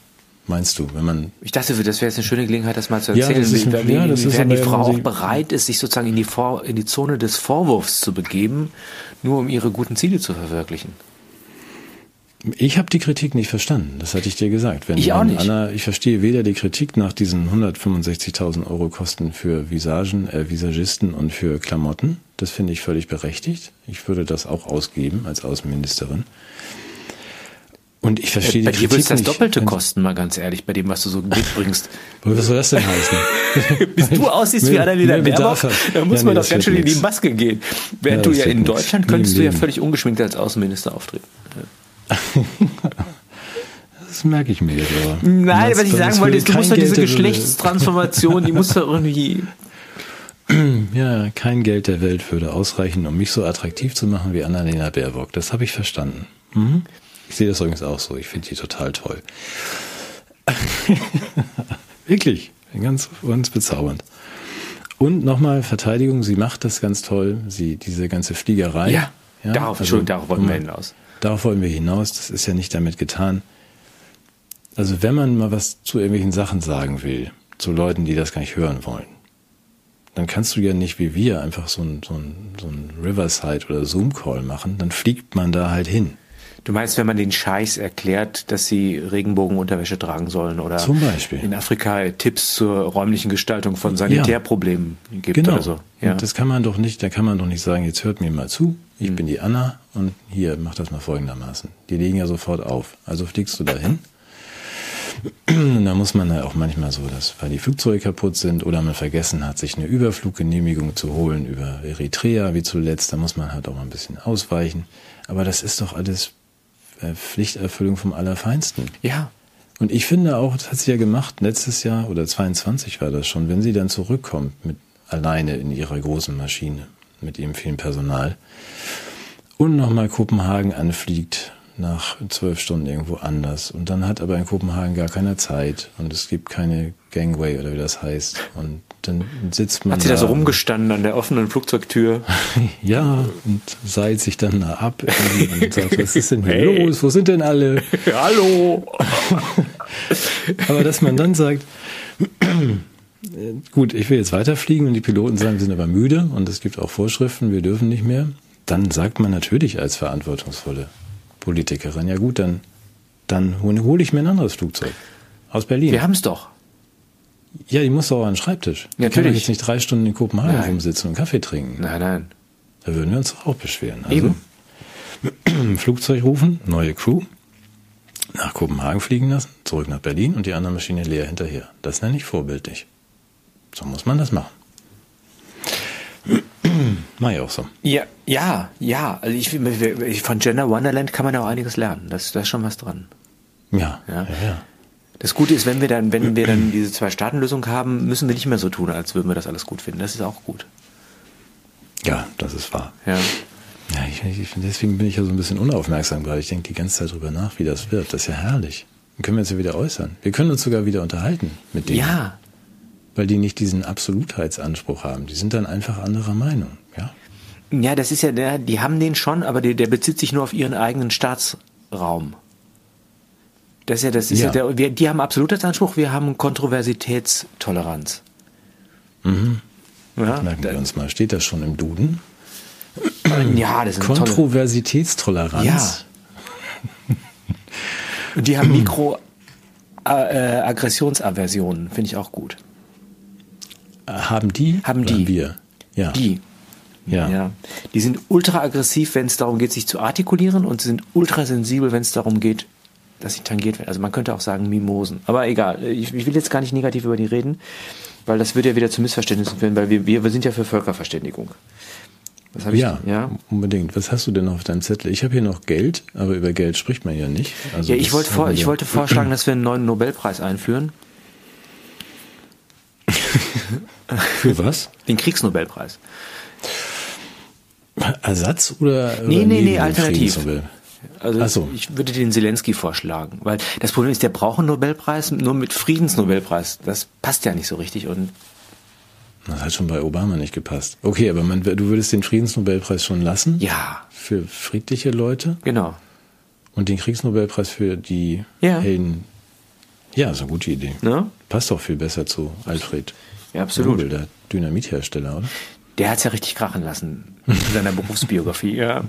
[SPEAKER 1] Meinst du, wenn man.
[SPEAKER 2] Ich dachte, das wäre jetzt eine schöne Gelegenheit, das mal zu
[SPEAKER 1] Ja,
[SPEAKER 2] erzählen,
[SPEAKER 1] das ist ein-
[SPEAKER 2] wie,
[SPEAKER 1] ja, das ist
[SPEAKER 2] inwiefern die Frau
[SPEAKER 1] ja,
[SPEAKER 2] auch bereit ist, sich sozusagen in die, Vor in die Zone des Vorwurfs zu begeben, nur um ihre guten Ziele zu verwirklichen.
[SPEAKER 1] Ich habe die Kritik nicht verstanden, das hatte ich dir gesagt. Wenn,
[SPEAKER 2] Ich auch nicht.
[SPEAKER 1] Anna, ich verstehe weder die Kritik nach diesen 165.000 Euro Kosten für Visagen, äh, Visagisten und für Klamotten. Das finde ich völlig berechtigt. Ich würde das auch ausgeben als Außenministerin. Und ich verstehe
[SPEAKER 2] Bei
[SPEAKER 1] die
[SPEAKER 2] dir es das
[SPEAKER 1] nicht.
[SPEAKER 2] Doppelte
[SPEAKER 1] Wenn-
[SPEAKER 2] kosten, mal ganz ehrlich, bei dem, was du so mitbringst.
[SPEAKER 1] Was soll das denn heißen?
[SPEAKER 2] Bis du aussiehst wie
[SPEAKER 1] Bedarf
[SPEAKER 2] Baerbock,
[SPEAKER 1] hat.
[SPEAKER 2] da muss
[SPEAKER 1] Ja,
[SPEAKER 2] man
[SPEAKER 1] nee,
[SPEAKER 2] doch ganz schön
[SPEAKER 1] wird
[SPEAKER 2] in die
[SPEAKER 1] nix.
[SPEAKER 2] Maske gehen. Während
[SPEAKER 1] Ja,
[SPEAKER 2] du ja
[SPEAKER 1] wird
[SPEAKER 2] in
[SPEAKER 1] nix.
[SPEAKER 2] Deutschland
[SPEAKER 1] im
[SPEAKER 2] könntest du ja völlig ungeschminkt als Außenminister auftreten.
[SPEAKER 1] Das merke ich mir jetzt aber.
[SPEAKER 2] Nein,
[SPEAKER 1] Das-
[SPEAKER 2] was ich sagen wollte, ist, du musst doch diese Geschlechtstransformation, die muss doch irgendwie.
[SPEAKER 1] Ja, kein Geld der Welt würde ausreichen, um mich so attraktiv zu machen wie Annalena Baerbock. Das habe ich verstanden. Mhm. Ich sehe das übrigens auch so. Ich finde die total toll. Wirklich. Ganz, ganz bezaubernd. Und nochmal Verteidigung, sie macht das ganz toll. Sie, diese ganze Fliegerei.
[SPEAKER 2] Ja, darauf, Entschuldigung, darauf wollten wir hinaus.
[SPEAKER 1] Darauf wollen wir hinaus. Das ist ja nicht damit getan. Also wenn man mal was zu irgendwelchen Sachen sagen will, zu Leuten, die das gar nicht hören wollen, dann kannst du ja nicht wie wir einfach so ein, so ein, so ein Riverside oder Zoom-Call machen. Dann fliegt man da halt hin.
[SPEAKER 2] Du meinst, wenn man den Scheiß erklärt, dass sie Regenbogenunterwäsche tragen sollen oder
[SPEAKER 1] Zum Beispiel.
[SPEAKER 2] in Afrika Tipps zur räumlichen Gestaltung von Sanitärproblemen gibt
[SPEAKER 1] Genau.
[SPEAKER 2] oder so. Ja.
[SPEAKER 1] Und das kann man doch nicht, da kann man doch nicht sagen, jetzt hört mir mal zu, ich
[SPEAKER 2] Mhm.
[SPEAKER 1] bin die Anna und hier, mach das mal folgendermaßen. Die legen ja sofort auf. Also fliegst du dahin. Und da muss man ja auch manchmal so, dass, weil die Flugzeuge kaputt sind oder man vergessen hat, sich eine Überfluggenehmigung zu holen über Eritrea, wie zuletzt, da muss man halt auch mal ein bisschen ausweichen. Aber das ist doch alles Pflichterfüllung vom Allerfeinsten.
[SPEAKER 2] ja.
[SPEAKER 1] Und ich finde auch, das hat sie ja gemacht, letztes Jahr oder 22 war das schon, wenn sie dann zurückkommt mit alleine in ihrer großen Maschine, mit ihrem vielen Personal und nochmal Kopenhagen anfliegt nach zwölf Stunden irgendwo anders. Und dann hat aber in Kopenhagen gar keiner Zeit und es gibt keine Gangway oder wie das heißt. Und dann sitzt man
[SPEAKER 2] Hat sie da so
[SPEAKER 1] und-
[SPEAKER 2] rumgestanden an der offenen Flugzeugtür?
[SPEAKER 1] Ja, und seilt sich dann da ab und sagt, was ist denn hier
[SPEAKER 2] Hey.
[SPEAKER 1] los? Wo sind denn alle?
[SPEAKER 2] Hallo!
[SPEAKER 1] Aber dass man dann sagt, gut, ich will jetzt weiterfliegen und die Piloten sagen, wir sind aber müde und es gibt auch Vorschriften, wir dürfen nicht mehr, dann sagt man natürlich als verantwortungsvolle Politikerin, ja gut, dann, dann hole hol ich mir ein anderes Flugzeug aus Berlin.
[SPEAKER 2] Wir haben es doch.
[SPEAKER 1] Ja, die muss auch an den Schreibtisch. Die kann doch
[SPEAKER 2] Natürlich.
[SPEAKER 1] jetzt nicht drei Stunden in Kopenhagen
[SPEAKER 2] Nein.
[SPEAKER 1] rumsitzen und Kaffee trinken.
[SPEAKER 2] Nein, nein.
[SPEAKER 1] Da würden wir uns doch auch beschweren. Also,
[SPEAKER 2] Eben.
[SPEAKER 1] Flugzeug rufen, neue Crew, nach Kopenhagen fliegen lassen, zurück nach Berlin und die andere Maschine leer hinterher. Das nenne ich vorbildlich. So muss man das machen. Mach ich auch so.
[SPEAKER 2] Ja, ja, ja. Also ich, ich, von Gender Wonderland kann man ja auch einiges lernen. Das, da ist schon was dran.
[SPEAKER 1] Ja,
[SPEAKER 2] Ja.
[SPEAKER 1] ja, ja.
[SPEAKER 2] Das Gute ist, wenn wir dann, wenn wir dann diese Zwei-Staaten-Lösung haben, müssen wir nicht mehr so tun, als würden wir das alles gut finden. Das ist auch gut.
[SPEAKER 1] Ja, das ist wahr.
[SPEAKER 2] Ja.
[SPEAKER 1] Ja, ich, ich, deswegen bin ich ja so ein bisschen unaufmerksam gerade. Ich denke die ganze Zeit drüber nach, wie das wird. Das ist ja herrlich. Dann können wir uns ja wieder äußern. Wir können uns sogar wieder unterhalten mit denen.
[SPEAKER 2] Ja.
[SPEAKER 1] Weil die nicht diesen Absolutheitsanspruch haben. Die sind dann einfach anderer Meinung. Ja.
[SPEAKER 2] Ja, das ist ja der, die haben den schon, aber der, der bezieht sich nur auf ihren eigenen Staatsraum. Das ist ja, das ist ja,
[SPEAKER 1] Ja.
[SPEAKER 2] der, wir, die haben Absolutheitsanspruch, wir haben Kontroversitätstoleranz.
[SPEAKER 1] Mhm.
[SPEAKER 2] Ja,
[SPEAKER 1] Merken wir uns mal. Steht das schon im Duden?
[SPEAKER 2] ja, das ist.
[SPEAKER 1] Kontroversitätstoleranz.
[SPEAKER 2] Ja. Und die haben Mikro äh, Aggressionsaversionen, finde ich auch gut.
[SPEAKER 1] Äh, Haben die?
[SPEAKER 2] Haben die.
[SPEAKER 1] wir. Ja.
[SPEAKER 2] Die.
[SPEAKER 1] Ja.
[SPEAKER 2] Ja. Die sind ultra aggressiv, wenn es darum geht, sich zu artikulieren und sie sind ultra sensibel, wenn es darum geht, dass sie tangiert werden. Also man könnte auch sagen Mimosen. Aber egal, ich, ich will jetzt gar nicht negativ über die reden, weil das würde ja wieder zu Missverständnissen führen, weil wir, wir, wir sind ja für Völkerverständigung. Was hab ich?
[SPEAKER 1] Ja,
[SPEAKER 2] ja.
[SPEAKER 1] unbedingt. Was hast du denn noch auf deinem Zettel? Ich habe hier noch Geld, aber über Geld spricht man ja nicht. Also
[SPEAKER 2] Ja, ich wollte, vor, ich
[SPEAKER 1] ja-
[SPEAKER 2] wollte vorschlagen, dass wir einen neuen Nobelpreis einführen.
[SPEAKER 1] Für was?
[SPEAKER 2] Den Kriegsnobelpreis.
[SPEAKER 1] Ersatz oder?
[SPEAKER 2] Nee,
[SPEAKER 1] oder
[SPEAKER 2] nee, nee, alternativ. Also
[SPEAKER 1] so.
[SPEAKER 2] ich würde den Zelensky vorschlagen, weil das Problem ist, der braucht einen Nobelpreis nur mit Friedensnobelpreis. Das passt ja nicht so richtig und
[SPEAKER 1] Das hat schon bei Obama nicht gepasst. Okay, aber man, du würdest den Friedensnobelpreis schon lassen?
[SPEAKER 2] ja,
[SPEAKER 1] Für friedliche Leute
[SPEAKER 2] genau.
[SPEAKER 1] und den Kriegsnobelpreis für die
[SPEAKER 2] Ja.
[SPEAKER 1] Helden Ja, ist eine gute Idee.
[SPEAKER 2] Ne?
[SPEAKER 1] Passt auch viel besser zu Alfred
[SPEAKER 2] Ja, absolut.
[SPEAKER 1] Nobel, der Dynamithersteller, oder?
[SPEAKER 2] Der hat's ja richtig krachen lassen in seiner Berufsbiografie. Ja.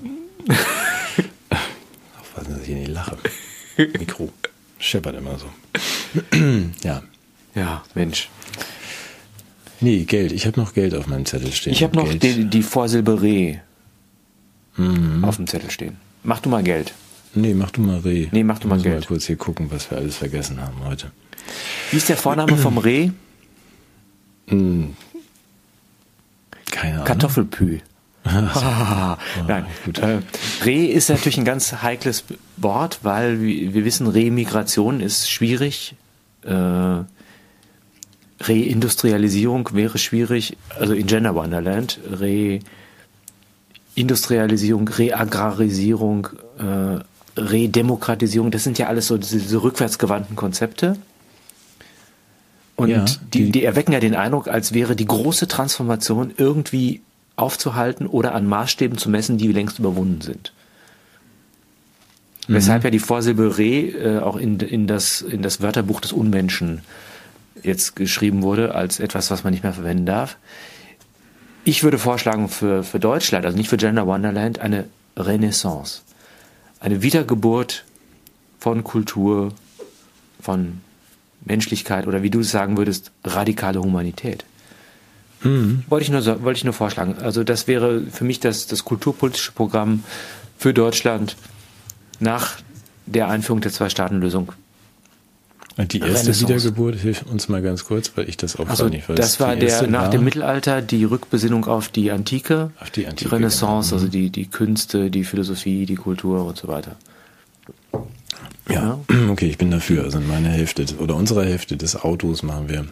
[SPEAKER 1] Aufpassen, dass ich hier nicht lache. Mikro scheppert immer so. ja.
[SPEAKER 2] ja, Mensch.
[SPEAKER 1] Nee, Geld. Ich habe noch Geld auf meinem Zettel stehen.
[SPEAKER 2] Ich habe noch
[SPEAKER 1] Geld.
[SPEAKER 2] die, die Vorsilbe Reh auf dem Zettel stehen. Mach du mal Geld.
[SPEAKER 1] Nee, mach du mal Reh.
[SPEAKER 2] Nee, mach du mal
[SPEAKER 1] Muss
[SPEAKER 2] Geld.
[SPEAKER 1] mal kurz hier gucken, was wir alles vergessen haben heute.
[SPEAKER 2] Wie ist der Vorname vom Reh?
[SPEAKER 1] Keine Ahnung.
[SPEAKER 2] Kartoffelpü. Ah, Nein,
[SPEAKER 1] gut.
[SPEAKER 2] Äh, Reh ist natürlich ein ganz heikles Wort, weil wir wir wissen, Remigration ist schwierig. Äh, Reindustrialisierung wäre schwierig, also in Gender Wonderland. Reindustrialisierung, Reagrarisierung, äh, Redemokratisierung, das sind ja alles so diese, diese rückwärtsgewandten Konzepte. Und
[SPEAKER 1] Ja,
[SPEAKER 2] die,
[SPEAKER 1] die-
[SPEAKER 2] die erwecken ja den Eindruck, als wäre die große Transformation irgendwie aufzuhalten oder an Maßstäben zu messen, die längst überwunden sind. Weshalb ja die Vorsilbe Re äh, auch in, in, das, in das Wörterbuch des Unmenschen jetzt geschrieben wurde, als etwas, was man nicht mehr verwenden darf. Ich würde vorschlagen für, für Deutschland, also nicht für Gender Wonderland, eine Renaissance. Eine Wiedergeburt von Kultur, von Menschlichkeit oder wie du es sagen würdest, radikale Humanität. Wollte ich nur, wollte ich nur vorschlagen. Also das wäre für mich das, das kulturpolitische Programm für Deutschland nach der Einführung der Zwei-Staaten-Lösung.
[SPEAKER 1] Und die erste. Wiedergeburt, hilf uns mal ganz kurz, weil ich das auch
[SPEAKER 2] Also
[SPEAKER 1] gar nicht weiß.
[SPEAKER 2] das war
[SPEAKER 1] Die
[SPEAKER 2] der nach
[SPEAKER 1] war-
[SPEAKER 2] dem Mittelalter die Rückbesinnung auf die Antike,
[SPEAKER 1] Auf die Antike,
[SPEAKER 2] Renaissance,
[SPEAKER 1] genau.
[SPEAKER 2] also die, die Künste, die Philosophie, die Kultur und so weiter.
[SPEAKER 1] Ja, okay, ich bin dafür. Also in meiner Hälfte oder unserer Hälfte des Autos machen wir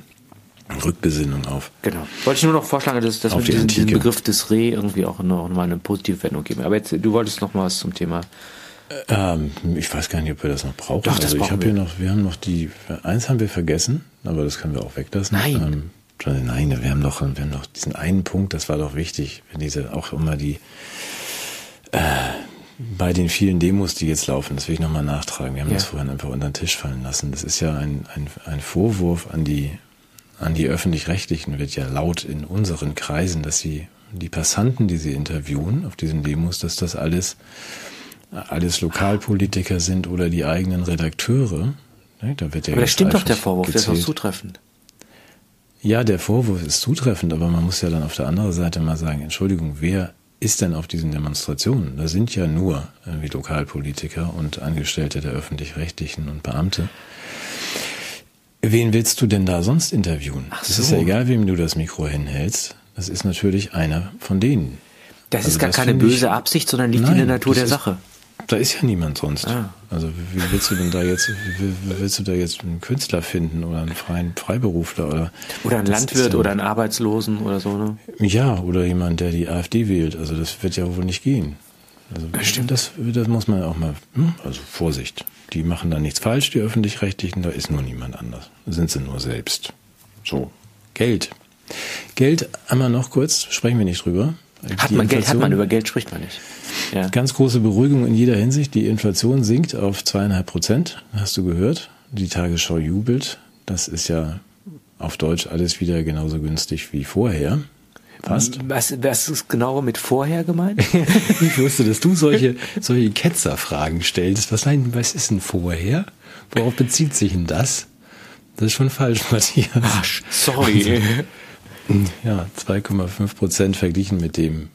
[SPEAKER 1] Rückbesinnung auf.
[SPEAKER 2] Genau. Wollte ich nur noch vorschlagen, dass, dass wir
[SPEAKER 1] die
[SPEAKER 2] diesen, diesen. Begriff des Re irgendwie auch noch mal eine positive Wendung geben. Aber jetzt, du wolltest noch mal was zum Thema.
[SPEAKER 1] Ähm, ich weiß gar nicht, ob wir das noch brauchen.
[SPEAKER 2] Doch, das
[SPEAKER 1] also ich habe hier noch, wir haben noch die, eins haben wir vergessen, aber das können wir auch weglassen.
[SPEAKER 2] Nein.
[SPEAKER 1] Ähm, nein, wir haben doch, wir haben noch diesen einen Punkt, das war doch wichtig, wenn diese auch immer die äh, bei den vielen Demos, die jetzt laufen, das will ich nochmal nachtragen. Wir haben
[SPEAKER 2] Ja.
[SPEAKER 1] das vorhin einfach unter den Tisch fallen lassen. Das ist ja ein, ein, ein Vorwurf an die, an die Öffentlich-Rechtlichen, wird ja laut in unseren Kreisen, dass sie die Passanten, die sie interviewen auf diesen Demos, dass das alles alles Lokalpolitiker sind oder die eigenen Redakteure. Ne, Da wird ja
[SPEAKER 2] Aber das stimmt doch der Vorwurf, der ist auch
[SPEAKER 1] gezählt.
[SPEAKER 2] zutreffend.
[SPEAKER 1] Ja, der Vorwurf ist zutreffend, aber man muss ja dann auf der anderen Seite mal sagen, Entschuldigung, wer ist denn auf diesen Demonstrationen? Da sind ja nur irgendwie Lokalpolitiker und Angestellte der öffentlich-rechtlichen und Beamte. Wen willst du denn da sonst interviewen?
[SPEAKER 2] Ach
[SPEAKER 1] Es ist
[SPEAKER 2] so.
[SPEAKER 1] ja egal, wem du das Mikro hinhältst. Das ist natürlich einer von denen.
[SPEAKER 2] Das
[SPEAKER 1] Also
[SPEAKER 2] ist gar
[SPEAKER 1] das
[SPEAKER 2] keine
[SPEAKER 1] finde ich-
[SPEAKER 2] böse Absicht, sondern liegt in
[SPEAKER 1] Nein,
[SPEAKER 2] der Natur der
[SPEAKER 1] ist-
[SPEAKER 2] Sache.
[SPEAKER 1] Da ist ja niemand sonst.
[SPEAKER 2] Ah.
[SPEAKER 1] Also wie willst du denn da jetzt, wie, willst du da jetzt einen Künstler finden oder einen freien Freiberufler oder
[SPEAKER 2] Oder ein
[SPEAKER 1] Das ist
[SPEAKER 2] Landwirt
[SPEAKER 1] ja-
[SPEAKER 2] oder einen Arbeitslosen oder so, ne?
[SPEAKER 1] ja oder jemand, der die AfD wählt. Also das wird ja wohl nicht gehen. Also
[SPEAKER 2] Stimmt.
[SPEAKER 1] Das, das muss man auch mal. hm, Also Vorsicht. Die machen da nichts falsch, die öffentlich-rechtlichen. Da ist nur niemand anders. Da sind sie nur selbst. So Geld. Geld einmal noch kurz. Sprechen wir nicht drüber.
[SPEAKER 2] Hat
[SPEAKER 1] Die
[SPEAKER 2] man Geld, hat
[SPEAKER 1] Inflation-
[SPEAKER 2] man, über Geld spricht man nicht. Ja.
[SPEAKER 1] Ganz große Beruhigung in jeder Hinsicht. Die Inflation sinkt auf zweieinhalb Prozent. Hast du gehört? Die Tagesschau jubelt. Das ist ja auf Deutsch alles wieder genauso günstig wie vorher. Fast.
[SPEAKER 2] Was, was ist genau mit vorher gemeint?
[SPEAKER 1] Ich wusste, dass du solche, solche Ketzerfragen stellst. Was, nein, was ist denn vorher? Worauf bezieht sich denn das? Das ist schon falsch, Matthias.
[SPEAKER 2] Arsch, sorry.
[SPEAKER 1] Ja, 2,5 Prozent verglichen mit dem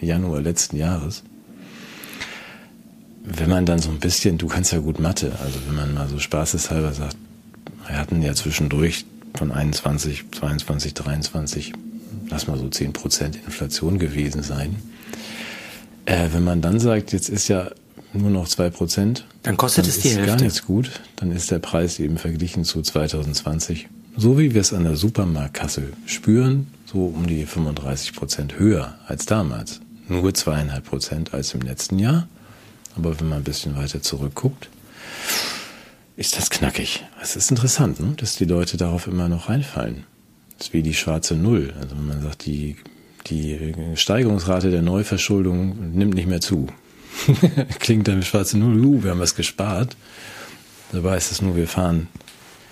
[SPEAKER 1] äh, Januar letzten Jahres. Wenn man dann so ein bisschen, du kannst ja gut Mathe, also wenn man mal so spaßeshalber sagt, wir hatten ja zwischendurch von 21, 22, 23, lass mal so 10 Prozent Inflation gewesen sein. Äh, wenn man dann sagt, jetzt ist ja nur noch 2 Prozent,
[SPEAKER 2] Dann kostet es die
[SPEAKER 1] ist gar
[SPEAKER 2] Hälfte.
[SPEAKER 1] nichts gut, dann ist der Preis eben verglichen zu 2020, so wie wir es an der Supermarktkasse spüren, so um die 35 Prozent höher als damals. Nur zweieinhalb Prozent als im letzten Jahr. Aber wenn man ein bisschen weiter zurückguckt, ist das knackig. Es ist interessant, ne? dass die Leute darauf immer noch reinfallen. Das ist wie die schwarze Null. Also wenn man sagt, die, die Steigerungsrate der Neuverschuldung nimmt nicht mehr zu. Klingt dann schwarze Null, uh, wir haben was gespart. Dabei ist es nur, wir fahren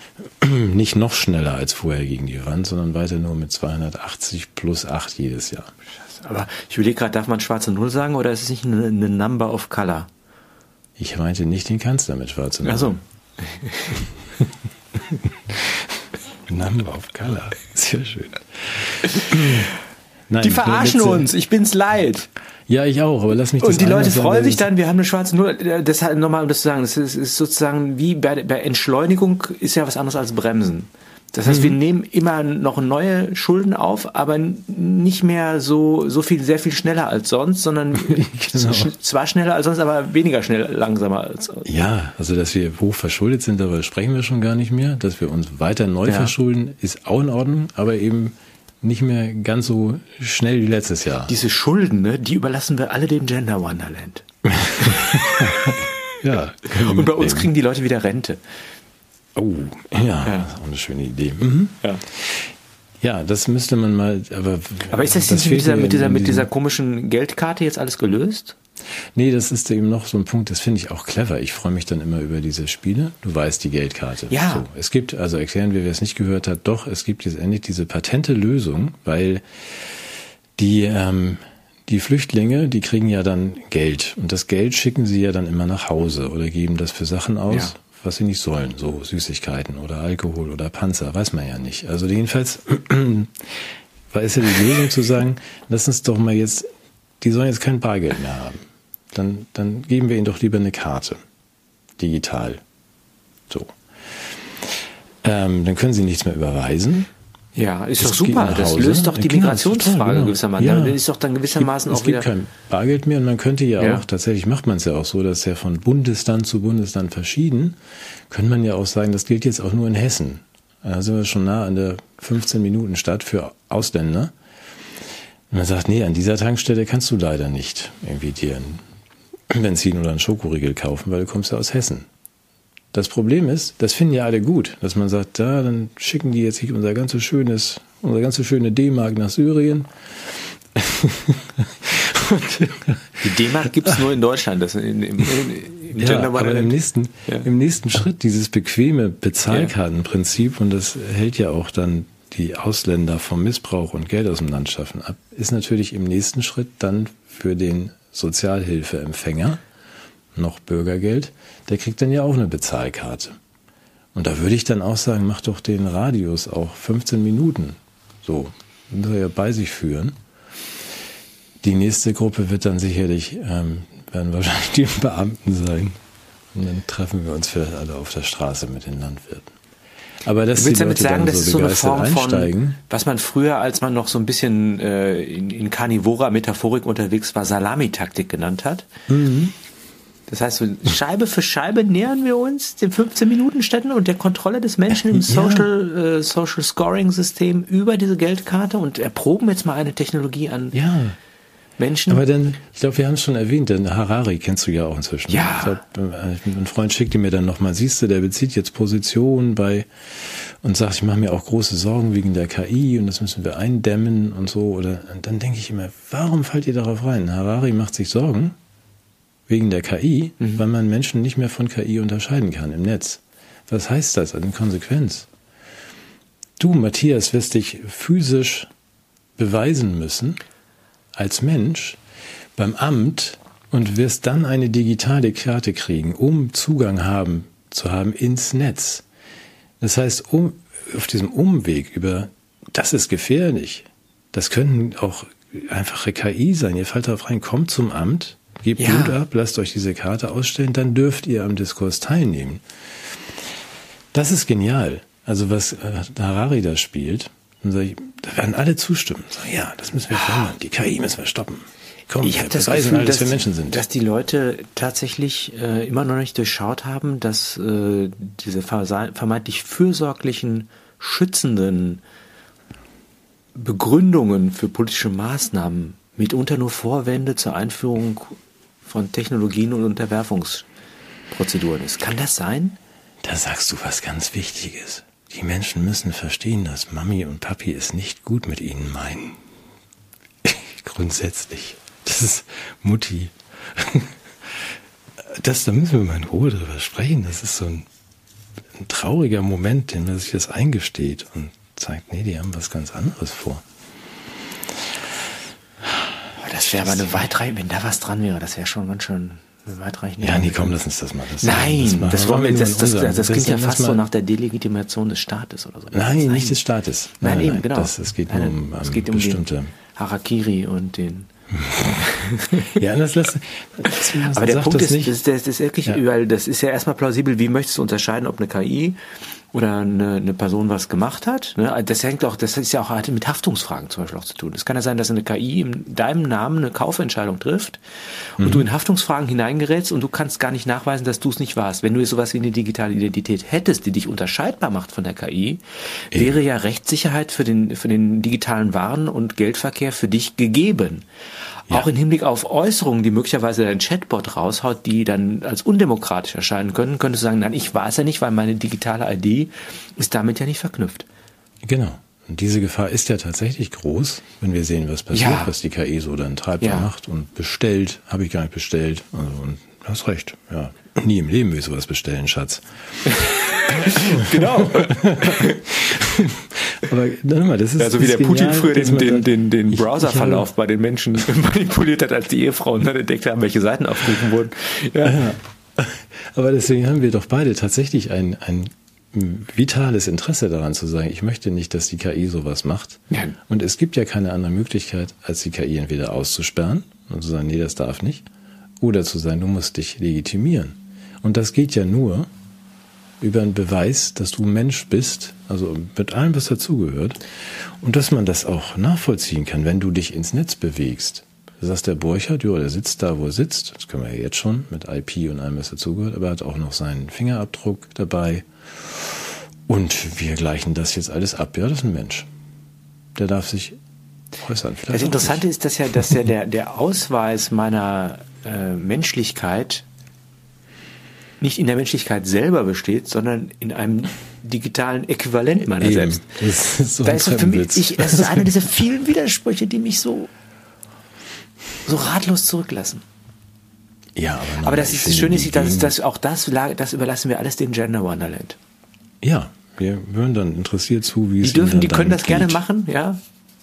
[SPEAKER 1] nicht noch schneller als vorher gegen die Wand, sondern weiter nur mit 280 plus 8 jedes Jahr.
[SPEAKER 2] Aber ich überlege gerade, darf man schwarze Null sagen oder ist es nicht eine, eine Number of Color?
[SPEAKER 1] Ich meinte nicht den Kanzler mit schwarze Null.
[SPEAKER 2] Achso.
[SPEAKER 1] Number of Color. Sehr schön.
[SPEAKER 2] Nein, die verarschen uns, ich bin's leid.
[SPEAKER 1] Ja, ich auch, aber lass mich das
[SPEAKER 2] Und die Leute freuen sich dann, wir haben eine schwarze Null. Deshalb nochmal, um das zu sagen, das ist, ist sozusagen wie bei, bei Entschleunigung ist ja was anderes als Bremsen. Das heißt, mhm. wir nehmen immer noch neue Schulden auf, aber nicht mehr so, so viel, sehr viel schneller als sonst, sondern genau. zwar schneller als sonst, aber weniger schnell, langsamer als sonst.
[SPEAKER 1] Ja, also, dass wir hoch verschuldet sind, darüber sprechen wir schon gar nicht mehr. Dass wir uns weiter neu ja. verschulden, ist auch in Ordnung, aber eben nicht mehr ganz so schnell wie letztes Jahr.
[SPEAKER 2] Diese Schulden, ne, die überlassen wir alle dem Gender Wonderland.
[SPEAKER 1] ja.
[SPEAKER 2] Und bei uns kriegen die Leute wieder Rente.
[SPEAKER 1] Oh, ja, ja. Das ist auch eine schöne Idee. Mhm. Ja. Ja, das müsste man mal, aber.
[SPEAKER 2] Aber ist das, das mit, dieser, mit, dieser, mit dieser komischen Geldkarte jetzt alles gelöst?
[SPEAKER 1] Nee, das ist eben noch so ein Punkt, das finde ich auch clever. Ich freue mich dann immer über diese Spiele. Du weißt die Geldkarte.
[SPEAKER 2] Ja.
[SPEAKER 1] So, es gibt, also erklären wir, wer es nicht gehört hat, doch, es gibt jetzt endlich diese patente Lösung, weil die, ähm, die Flüchtlinge, die kriegen ja dann Geld und das Geld schicken sie ja dann immer nach Hause oder geben das für Sachen aus. Ja was sie nicht sollen, so Süßigkeiten oder Alkohol oder Panzer, weiß man ja nicht. Also jedenfalls war es ja die Lösung zu sagen, lass uns doch mal jetzt, die sollen jetzt kein Bargeld mehr haben. Dann, dann geben wir ihnen doch lieber eine Karte. Digital. So. Ähm, dann können sie nichts mehr überweisen.
[SPEAKER 2] Ja, ist das doch super. Das löst doch die genau, Migrationsfrage genau. gewissermaßen. Ja. ist doch dann gewissermaßen
[SPEAKER 1] es gibt,
[SPEAKER 2] auch
[SPEAKER 1] Es gibt kein Bargeld mehr und man könnte ja, ja. auch, tatsächlich macht man es ja auch so, dass ja von Bundesland zu Bundesland verschieden, könnte man ja auch sagen, das gilt jetzt auch nur in Hessen. Da sind wir schon nah an der 15 Minuten Stadt für Ausländer. Und man sagt, nee, an dieser Tankstelle kannst du leider nicht irgendwie dir ein Benzin oder einen Schokoriegel kaufen, weil du kommst ja aus Hessen. Das Problem ist, das finden ja alle gut, dass man sagt, da, dann schicken die jetzt unser ganzes schönes, unser ganze schöne D-Mark nach Syrien.
[SPEAKER 2] die D-Mark gibt es nur in Deutschland. Das in, im,
[SPEAKER 1] im ja, aber im nächsten, ja. im nächsten Schritt dieses bequeme Bezahlkartenprinzip, und das hält ja auch dann die Ausländer vom Missbrauch und Geld aus dem Land schaffen ab, ist natürlich im nächsten Schritt dann für den Sozialhilfeempfänger noch Bürgergeld, der kriegt dann ja auch eine Bezahlkarte. Und da würde ich dann auch sagen, mach doch den Radius auch 15 Minuten. So, muss er ja bei sich führen. Die nächste Gruppe wird dann sicherlich, ähm, werden wahrscheinlich die Beamten sein. Und dann treffen wir uns vielleicht alle auf der Straße mit den Landwirten. Aber das
[SPEAKER 2] du willst damit sagen, das so ist so eine Form von, was man früher, als man noch so ein bisschen äh, in, in Carnivora Metaphorik unterwegs war, Salamitaktik genannt hat. Mhm. Das heißt, Scheibe für Scheibe nähern wir uns den 15-Minuten-Städten und der Kontrolle des Menschen im Social, ja. äh, Social Scoring-System über diese Geldkarte und erproben jetzt mal eine Technologie an
[SPEAKER 1] ja.
[SPEAKER 2] Menschen.
[SPEAKER 1] Aber dann, ich glaube, wir haben es schon erwähnt, denn Harari kennst du ja auch inzwischen.
[SPEAKER 2] Ja.
[SPEAKER 1] Glaub, äh, ein Freund schickte mir dann nochmal, siehst du, der bezieht jetzt Position bei und sagt, ich mache mir auch große Sorgen wegen der KI und das müssen wir eindämmen und so. Oder und dann denke ich immer, warum fallt ihr darauf rein? Harari macht sich Sorgen wegen der KI, mhm. weil man Menschen nicht mehr von KI unterscheiden kann im Netz. Was heißt das in Konsequenz? Du, Matthias, wirst dich physisch beweisen müssen als Mensch beim Amt und wirst dann eine digitale Karte kriegen, um Zugang haben zu haben ins Netz. Das heißt, um, auf diesem Umweg über, das ist gefährlich. Das könnten auch einfache KI sein. Ihr fallt darauf rein, kommt zum Amt, Gebt ja. Blut ab, lasst euch diese Karte ausstellen, dann dürft ihr am Diskurs teilnehmen. Das ist genial. Also was äh, Harari da spielt, dann sag ich, da werden alle zustimmen. Sag, ja, das müssen wir verändern. Die KI müssen wir stoppen.
[SPEAKER 2] Komm, ich habe das Gefühl, dass, dass, die Leute tatsächlich äh, immer noch nicht durchschaut haben, dass äh, diese vermeintlich fürsorglichen, schützenden Begründungen für politische Maßnahmen mitunter nur Vorwände zur Einführung von Technologien und Unterwerfungsprozeduren ist. Kann das sein?
[SPEAKER 1] Da sagst du was ganz Wichtiges. Die Menschen müssen verstehen, dass Mami und Papi es nicht gut mit ihnen meinen. Grundsätzlich. Das ist Mutti. Das, da müssen wir mal in Ruhe drüber sprechen. Das ist so ein, ein trauriger Moment, den man sich das eingesteht und zeigt, nee, die haben was ganz anderes vor.
[SPEAKER 2] Das wäre aber eine weitreichende, wenn da was dran wäre, das wäre schon ganz schön eine weitreichende.
[SPEAKER 1] Ja, nee, komm, lass uns das mal. Das
[SPEAKER 2] Nein, das, das, wollen wir, das, das, das, das klingt ja fast so nach der Delegitimation des Staates oder so.
[SPEAKER 1] Nein, nicht des Staates.
[SPEAKER 2] Nein, eben, genau.
[SPEAKER 1] Das, es geht nur um,
[SPEAKER 2] es geht um bestimmte Harakiri und den
[SPEAKER 1] ja, das lässt.
[SPEAKER 2] Das, aber der Punkt ist, das, das, ist wirklich, ja. weil das ist ja erstmal plausibel. Wie möchtest du unterscheiden, ob eine KI oder eine, eine Person was gemacht hat. Ne? Das hängt auch, das ist ja auch hat mit Haftungsfragen zum Beispiel auch zu tun. Es kann ja sein, dass eine KI in deinem Namen eine Kaufentscheidung trifft und mhm. du in Haftungsfragen hineingerätst und du kannst gar nicht nachweisen, dass du es nicht warst. Wenn du jetzt sowas wie eine digitale Identität hättest, die dich unterscheidbar macht von der KI, Eben. wäre ja Rechtssicherheit für den, für den digitalen Waren- und Geldverkehr für dich gegeben. Ja. Auch im Hinblick auf Äußerungen, die möglicherweise dein Chatbot raushaut, die dann als undemokratisch erscheinen können, könntest du sagen, nein, ich war es ja nicht, weil meine digitale ID ist damit ja nicht verknüpft.
[SPEAKER 1] Genau. Und diese Gefahr ist ja tatsächlich groß, wenn wir sehen, was passiert, ja. was die KI so dann treibt ja. und macht und bestellt, habe ich gar nicht bestellt. Also, und hast recht, ja. Nie im Leben will ich sowas bestellen, Schatz.
[SPEAKER 2] genau.
[SPEAKER 1] Aber mal, das ist
[SPEAKER 2] ja, so wie der genial, Putin früher den, den, den, den Browserverlauf bei den Menschen manipuliert hat, als die Ehefrauen dann entdeckt haben, welche Seiten aufgerufen wurden. Ja. ja.
[SPEAKER 1] Aber deswegen haben wir doch beide tatsächlich ein, ein vitales Interesse daran zu sagen, ich möchte nicht, dass die KI sowas macht. Ja. Und es gibt ja keine andere Möglichkeit, als die KI entweder auszusperren und zu sagen, nee, das darf nicht, oder zu sagen, du musst dich legitimieren. Und das geht ja nur, über einen Beweis, dass du Mensch bist, also mit allem, was dazugehört, und dass man das auch nachvollziehen kann, wenn du dich ins Netz bewegst. Du sagst der Borchert, ja, der sitzt da, wo er sitzt, das können wir ja jetzt schon, mit IP und allem, was dazugehört, aber er hat auch noch seinen Fingerabdruck dabei. Und wir gleichen das jetzt alles ab. Ja, das ist ein Mensch. Der darf sich äußern.
[SPEAKER 2] Vielleicht das Interessante ist, dass ja, dass ja der, der Ausweis meiner äh, Menschlichkeit nicht in der Menschlichkeit selber besteht, sondern in einem digitalen Äquivalent meiner Eben. selbst. Das ist, so da ist für mich, ich, das ist einer dieser vielen Widersprüche, die mich so, so ratlos zurücklassen.
[SPEAKER 1] Ja,
[SPEAKER 2] aber, aber das, ist, das Schöne ist, dass, dass auch das, das überlassen wir alles den Gender Wonderland.
[SPEAKER 1] Ja, wir hören dann interessiert zu, wie
[SPEAKER 2] die
[SPEAKER 1] es
[SPEAKER 2] dürfen, Die können das geht. gerne machen, ja.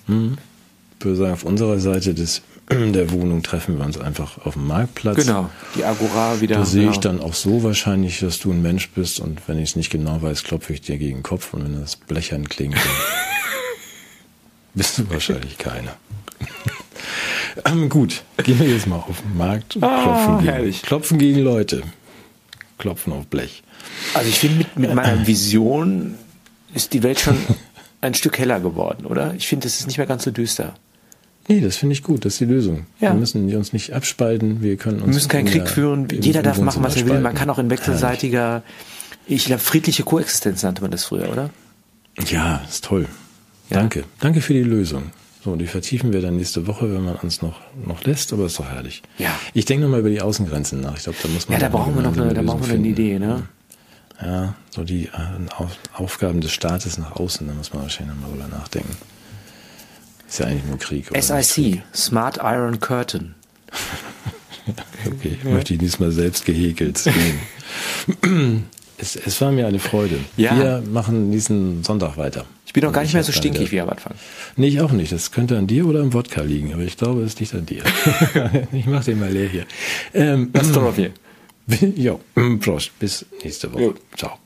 [SPEAKER 1] Ich würde sagen, auf unserer Seite des der Wohnung treffen wir uns einfach auf dem Marktplatz.
[SPEAKER 2] Genau, die Agora wieder.
[SPEAKER 1] Da sehe ich dann auch so wahrscheinlich, dass du ein Mensch bist und wenn ich es nicht genau weiß, klopfe ich dir gegen den Kopf und wenn das blechern klingt, dann bist du wahrscheinlich keiner. ähm, gut, gehen wir jetzt mal auf den Markt und ah, klopfen, gegen, klopfen gegen Leute. Klopfen auf Blech.
[SPEAKER 2] Also ich finde, mit, mit meiner Vision ist die Welt schon ein Stück heller geworden, oder? Ich finde, es ist nicht mehr ganz so düster.
[SPEAKER 1] Nee, das finde ich gut, das ist die Lösung. Ja. Wir müssen uns nicht abspalten, wir können uns.
[SPEAKER 2] Wir müssen keinen Krieg führen, jeder darf machen, was er will. Man kann auch in wechselseitiger, ich glaube, friedliche Koexistenz nannte man das früher, oder?
[SPEAKER 1] Ja, ist toll. Ja. Danke. Danke für die Lösung. So, die vertiefen wir dann nächste Woche, wenn man uns noch, noch lässt, aber ist doch herrlich.
[SPEAKER 2] Ja.
[SPEAKER 1] Ich denke nochmal über die Außengrenzen nach. Ich glaube, da muss man.
[SPEAKER 2] Ja, da brauchen wir noch eine, da brauchen wir eine Idee, ne?
[SPEAKER 1] Ja, so die äh, Aufgaben des Staates nach außen, da muss man wahrscheinlich nochmal drüber nachdenken. Ist ja eigentlich nur Krieg.
[SPEAKER 2] SIC, Smart Iron Curtain.
[SPEAKER 1] okay, ich möchte ich diesmal selbst gehäkelt sehen. es, es war mir eine Freude. Ja. Wir machen diesen Sonntag weiter.
[SPEAKER 2] Ich bin auch gar nicht mehr so stinkig wie am Anfang.
[SPEAKER 1] Nee, ich auch nicht. Das könnte an dir oder am Wodka liegen, aber ich glaube, es liegt an dir. ich mach den mal leer hier. Ähm,
[SPEAKER 2] Was ist doch auf hier?
[SPEAKER 1] Jo, Prost. Bis nächste Woche. Jo. Ciao.